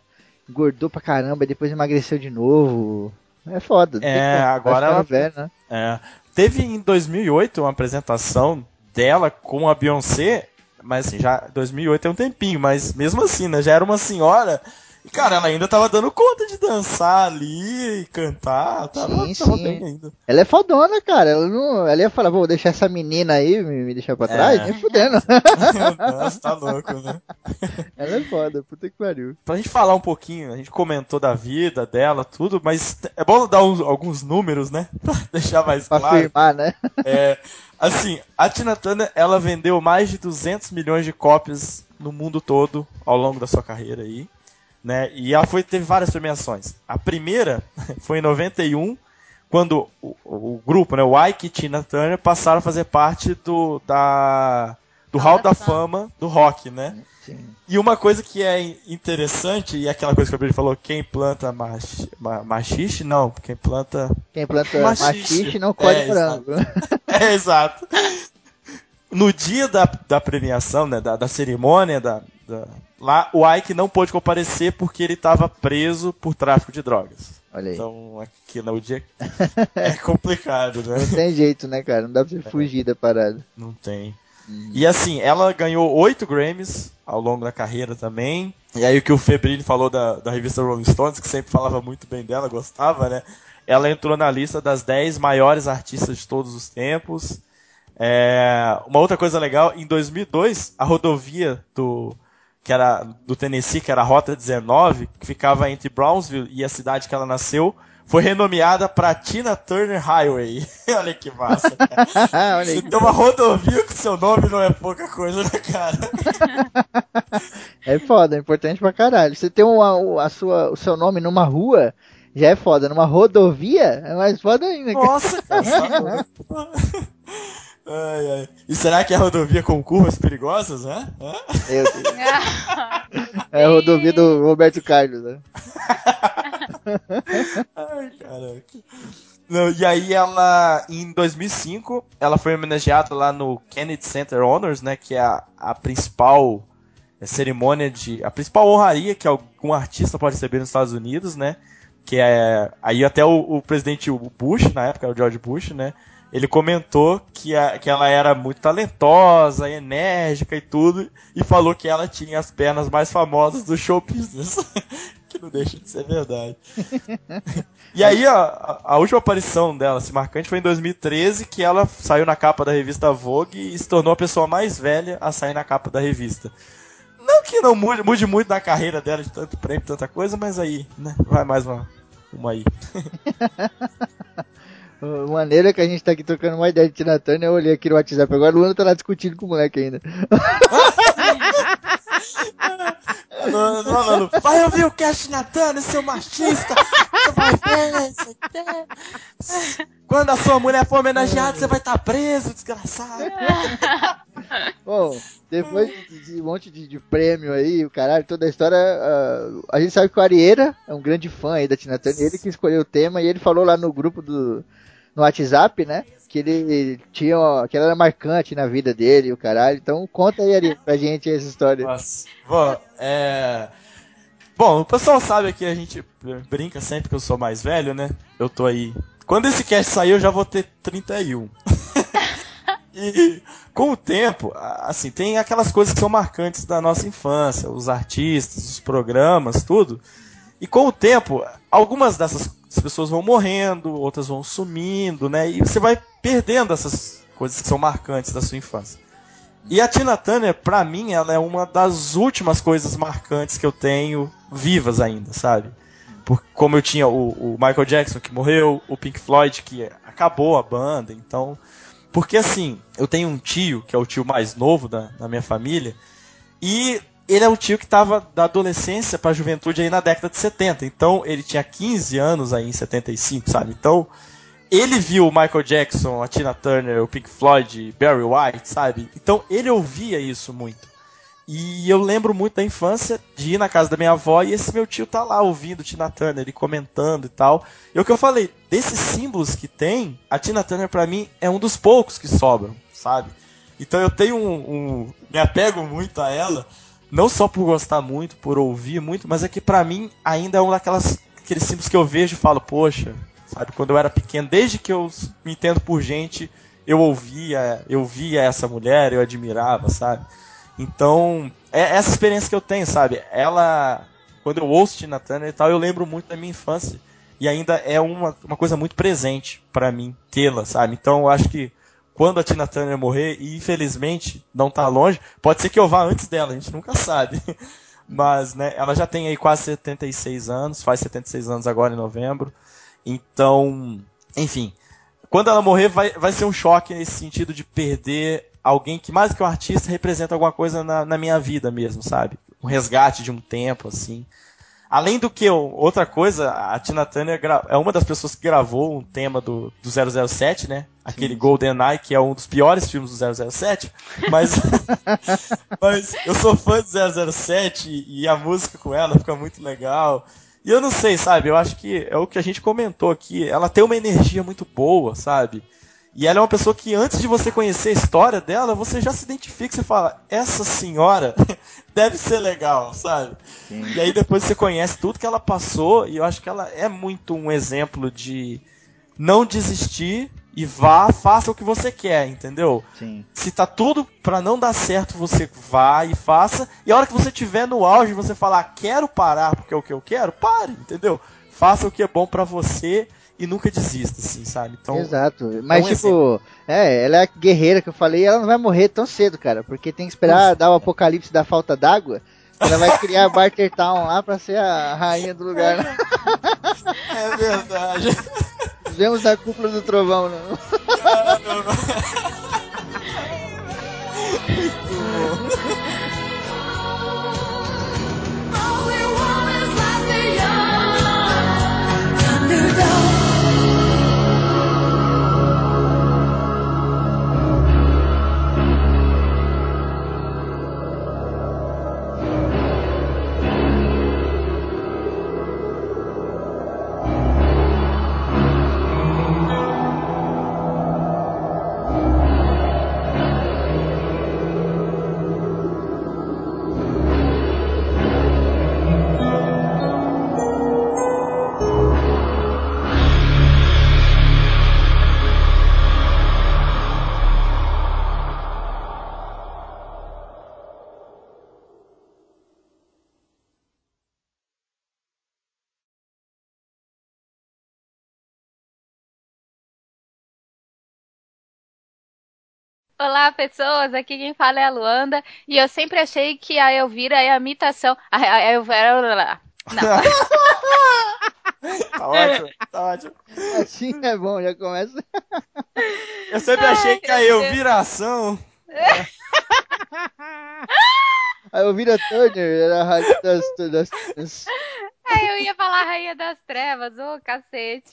Engordou pra caramba, depois emagreceu de novo. É foda. É, agora ficando ela- velho, né? É. Teve em 2008 uma apresentação dela com a Beyoncé, mas assim, já 2008 é um tempinho, mas mesmo assim, né, já era uma senhora. E cara, ela ainda tava dando conta de dançar ali e cantar, tava, Sim, tava sim. bem ainda. Ela é fodona, cara. Ela, não, ela ia falar, vou deixar essa menina aí me, me deixar pra trás? É. Nem fudendo. Nossa, tá louco, né? ela é foda, puta que pariu. Pra gente falar um pouquinho, a gente comentou da vida dela, tudo, mas é bom dar uns- alguns números, né? Pra deixar mais Pra claro. afirmar, né? É, assim, a Tina Turner, ela vendeu mais de 200 milhões de cópias no mundo todo ao longo da sua carreira aí, né? E ela foi, teve várias premiações. A primeira foi em 91, quando o, o grupo, né, o Ike e Tina Turner passaram a fazer parte do da do Hall da da Fama do rock, né? Sim. E uma coisa que é interessante, e aquela coisa que o Billy falou, quem planta mach, ma- machixe, não, quem planta Quem planta Machixe. machixe não colhe É, morango. É, exato. No dia da, da premiação, né, da, da cerimônia, da, da- lá o Ike não pôde comparecer porque ele estava preso por tráfico de drogas. Olha aí. Então, aqui no dia é complicado, né? Não tem jeito, né, cara? Não dá pra você fugir da parada. Não tem. E assim, ela ganhou oito Grammys ao longo da carreira também. E aí o que o Febrini falou da, da revista Rolling Stones, que sempre falava muito bem dela, gostava, né? Ela entrou na lista das 10 maiores artistas de todos os tempos. É, uma outra coisa legal, em 2002, a rodovia do que era do Tennessee, que era a Rota 19, que ficava entre Brownsville e a cidade que ela nasceu, foi renomeada para Tina Turner Highway. Olha que massa, cara. Olha Você aí. tem uma rodovia com seu nome não é pouca coisa, né, cara? É foda, é importante pra caralho. Você tem uma, a sua, o seu nome numa rua, já é foda. Numa rodovia, é mais foda ainda. cara. Nossa, cara. ai, ai. E será que é rodovia com curvas perigosas, né? Deus. É a rodovia do Roberto Carlos, né? Ai, caraca. Não, e aí ela, em 2005, ela foi homenageada lá no Kennedy Center Honors, né, que é a, a principal é, cerimônia de, a principal honraria que algum artista pode receber nos Estados Unidos, né, que é, aí até o, o presidente Bush, na época, o George Bush, né, ele comentou que, a, que ela era muito talentosa, enérgica e tudo, e falou que ela tinha as pernas mais famosas do show business. que não deixa de ser verdade. e aí, a, a última aparição dela, assim, marcante, foi em 2013, que ela saiu na capa da revista Vogue e se tornou a pessoa mais velha a sair na capa da revista. Não que não mude, mude muito na carreira dela de tanto prêmio, tanta coisa, mas aí, né, vai mais uma, uma aí. Maneira que a gente tá aqui trocando uma ideia de Tina Turner, eu olhei aqui no WhatsApp agora, o Luana tá lá discutindo com o moleque ainda. Não, não, não, vai ouvir o Cash Natana, seu machista! Quando a sua mulher for homenageada, você vai estar tá preso, desgraçado! Bom, depois de um monte de, de, prêmio aí, o caralho, toda a história, uh, a gente sabe que o Arieira é um grande fã aí da Tina Turner, ele que escolheu o tema e ele falou lá no grupo do no WhatsApp, né? Que ele tinha, que ela era marcante na vida dele, o caralho. Então conta aí, Ari, pra gente essa história. Nossa. Bom, é... Bom, o pessoal sabe que a gente brinca sempre que eu sou mais velho, né? Eu tô aí. Quando esse cast sair, eu já vou ter 31. e com o tempo, assim, tem aquelas coisas que são marcantes da nossa infância, os artistas, os programas, tudo. E com o tempo, algumas dessas pessoas vão morrendo, outras vão sumindo, né? E você vai perdendo essas coisas que são marcantes da sua infância. E a Tina Turner, pra mim, ela é uma das últimas coisas marcantes que eu tenho vivas ainda, sabe? Por, como eu tinha o, o, Michael Jackson que morreu, o Pink Floyd que acabou a banda, então. Porque assim, eu tenho um tio, que é o tio mais novo da, da minha família, e ele é o tio que estava da adolescência para a juventude aí na década de 70. Então, ele tinha 15 anos aí em 75, sabe? Então, ele viu o Michael Jackson, a Tina Turner, o Pink Floyd, Barry White, sabe? Então, ele ouvia isso muito. E eu lembro muito da infância de ir na casa da minha avó e esse meu tio tá lá ouvindo Tina Turner e comentando e tal. E o que eu falei, desses símbolos que tem, a Tina Turner para mim é um dos poucos que sobram, sabe? Então eu tenho um, um me apego muito a ela não só por gostar muito, por ouvir muito, mas é que para mim ainda é um daquelas aqueles símbolos que eu vejo e falo, poxa, sabe, quando eu era pequeno, desde que eu me entendo por gente, eu ouvia, eu via essa mulher, eu admirava, sabe? Então, é essa experiência que eu tenho, sabe? Ela, quando eu ouço Tina Turner e tal, eu lembro muito da minha infância. E ainda é uma, uma coisa muito presente para mim tê-la, sabe? Então, eu acho que quando a Tina Turner morrer, e infelizmente não tá longe, pode ser que eu vá antes dela, a gente nunca sabe. Mas, né, ela já tem aí quase 76 anos, faz 76 anos agora em novembro. Então, enfim, quando ela morrer vai, vai ser um choque nesse sentido de perder alguém que mais que um artista representa alguma coisa na, na minha vida mesmo, sabe? Um resgate de um tempo, assim. Além do que, outra coisa, a Tina Turner é uma das pessoas que gravou um tema do, do 007, né? Aquele Sim. GoldenEye, que é um dos piores filmes do 007. Mas, mas eu sou fã do 007 e a música com ela fica muito legal. E eu não sei, sabe? Eu acho que é o que a gente comentou aqui. Ela tem uma energia muito boa, sabe? E ela é uma pessoa que antes de você conhecer a história dela, você já se identifica, você fala, essa senhora deve ser legal, sabe? Sim. E aí depois você conhece tudo que ela passou, e eu acho que ela é muito um exemplo de não desistir e vá, faça o que você quer, entendeu? Sim. Se tá tudo para não dar certo, você vá e faça, e a hora que você tiver no auge, você falar, quero parar porque é o que eu quero, pare, entendeu? Faça o que é bom para você e nunca desista, assim, sabe? Então, Exato. Então, Mas, tipo, é, ela é a guerreira que eu falei, ela não vai morrer tão cedo, cara, porque tem que esperar Nossa. dar o apocalipse da falta d'água. Ela vai criar a Barter Town lá pra ser a rainha do lugar. Né? É verdade. Vemos a cúpula do trovão, não. Caramba. Muito bom. All we want is life beyond. Olá, pessoas. Aqui quem fala é a Luanda. E eu sempre achei que a Elvira é a imitação. A, a Elvira. Não. tá ótimo, tá ótimo. Assim é bom, já começa. Eu sempre Ai, achei que a Elviração. A Elvira Turner era a rainha das, das, das... É, eu ia falar Rainha das Trevas, ô oh, cacete.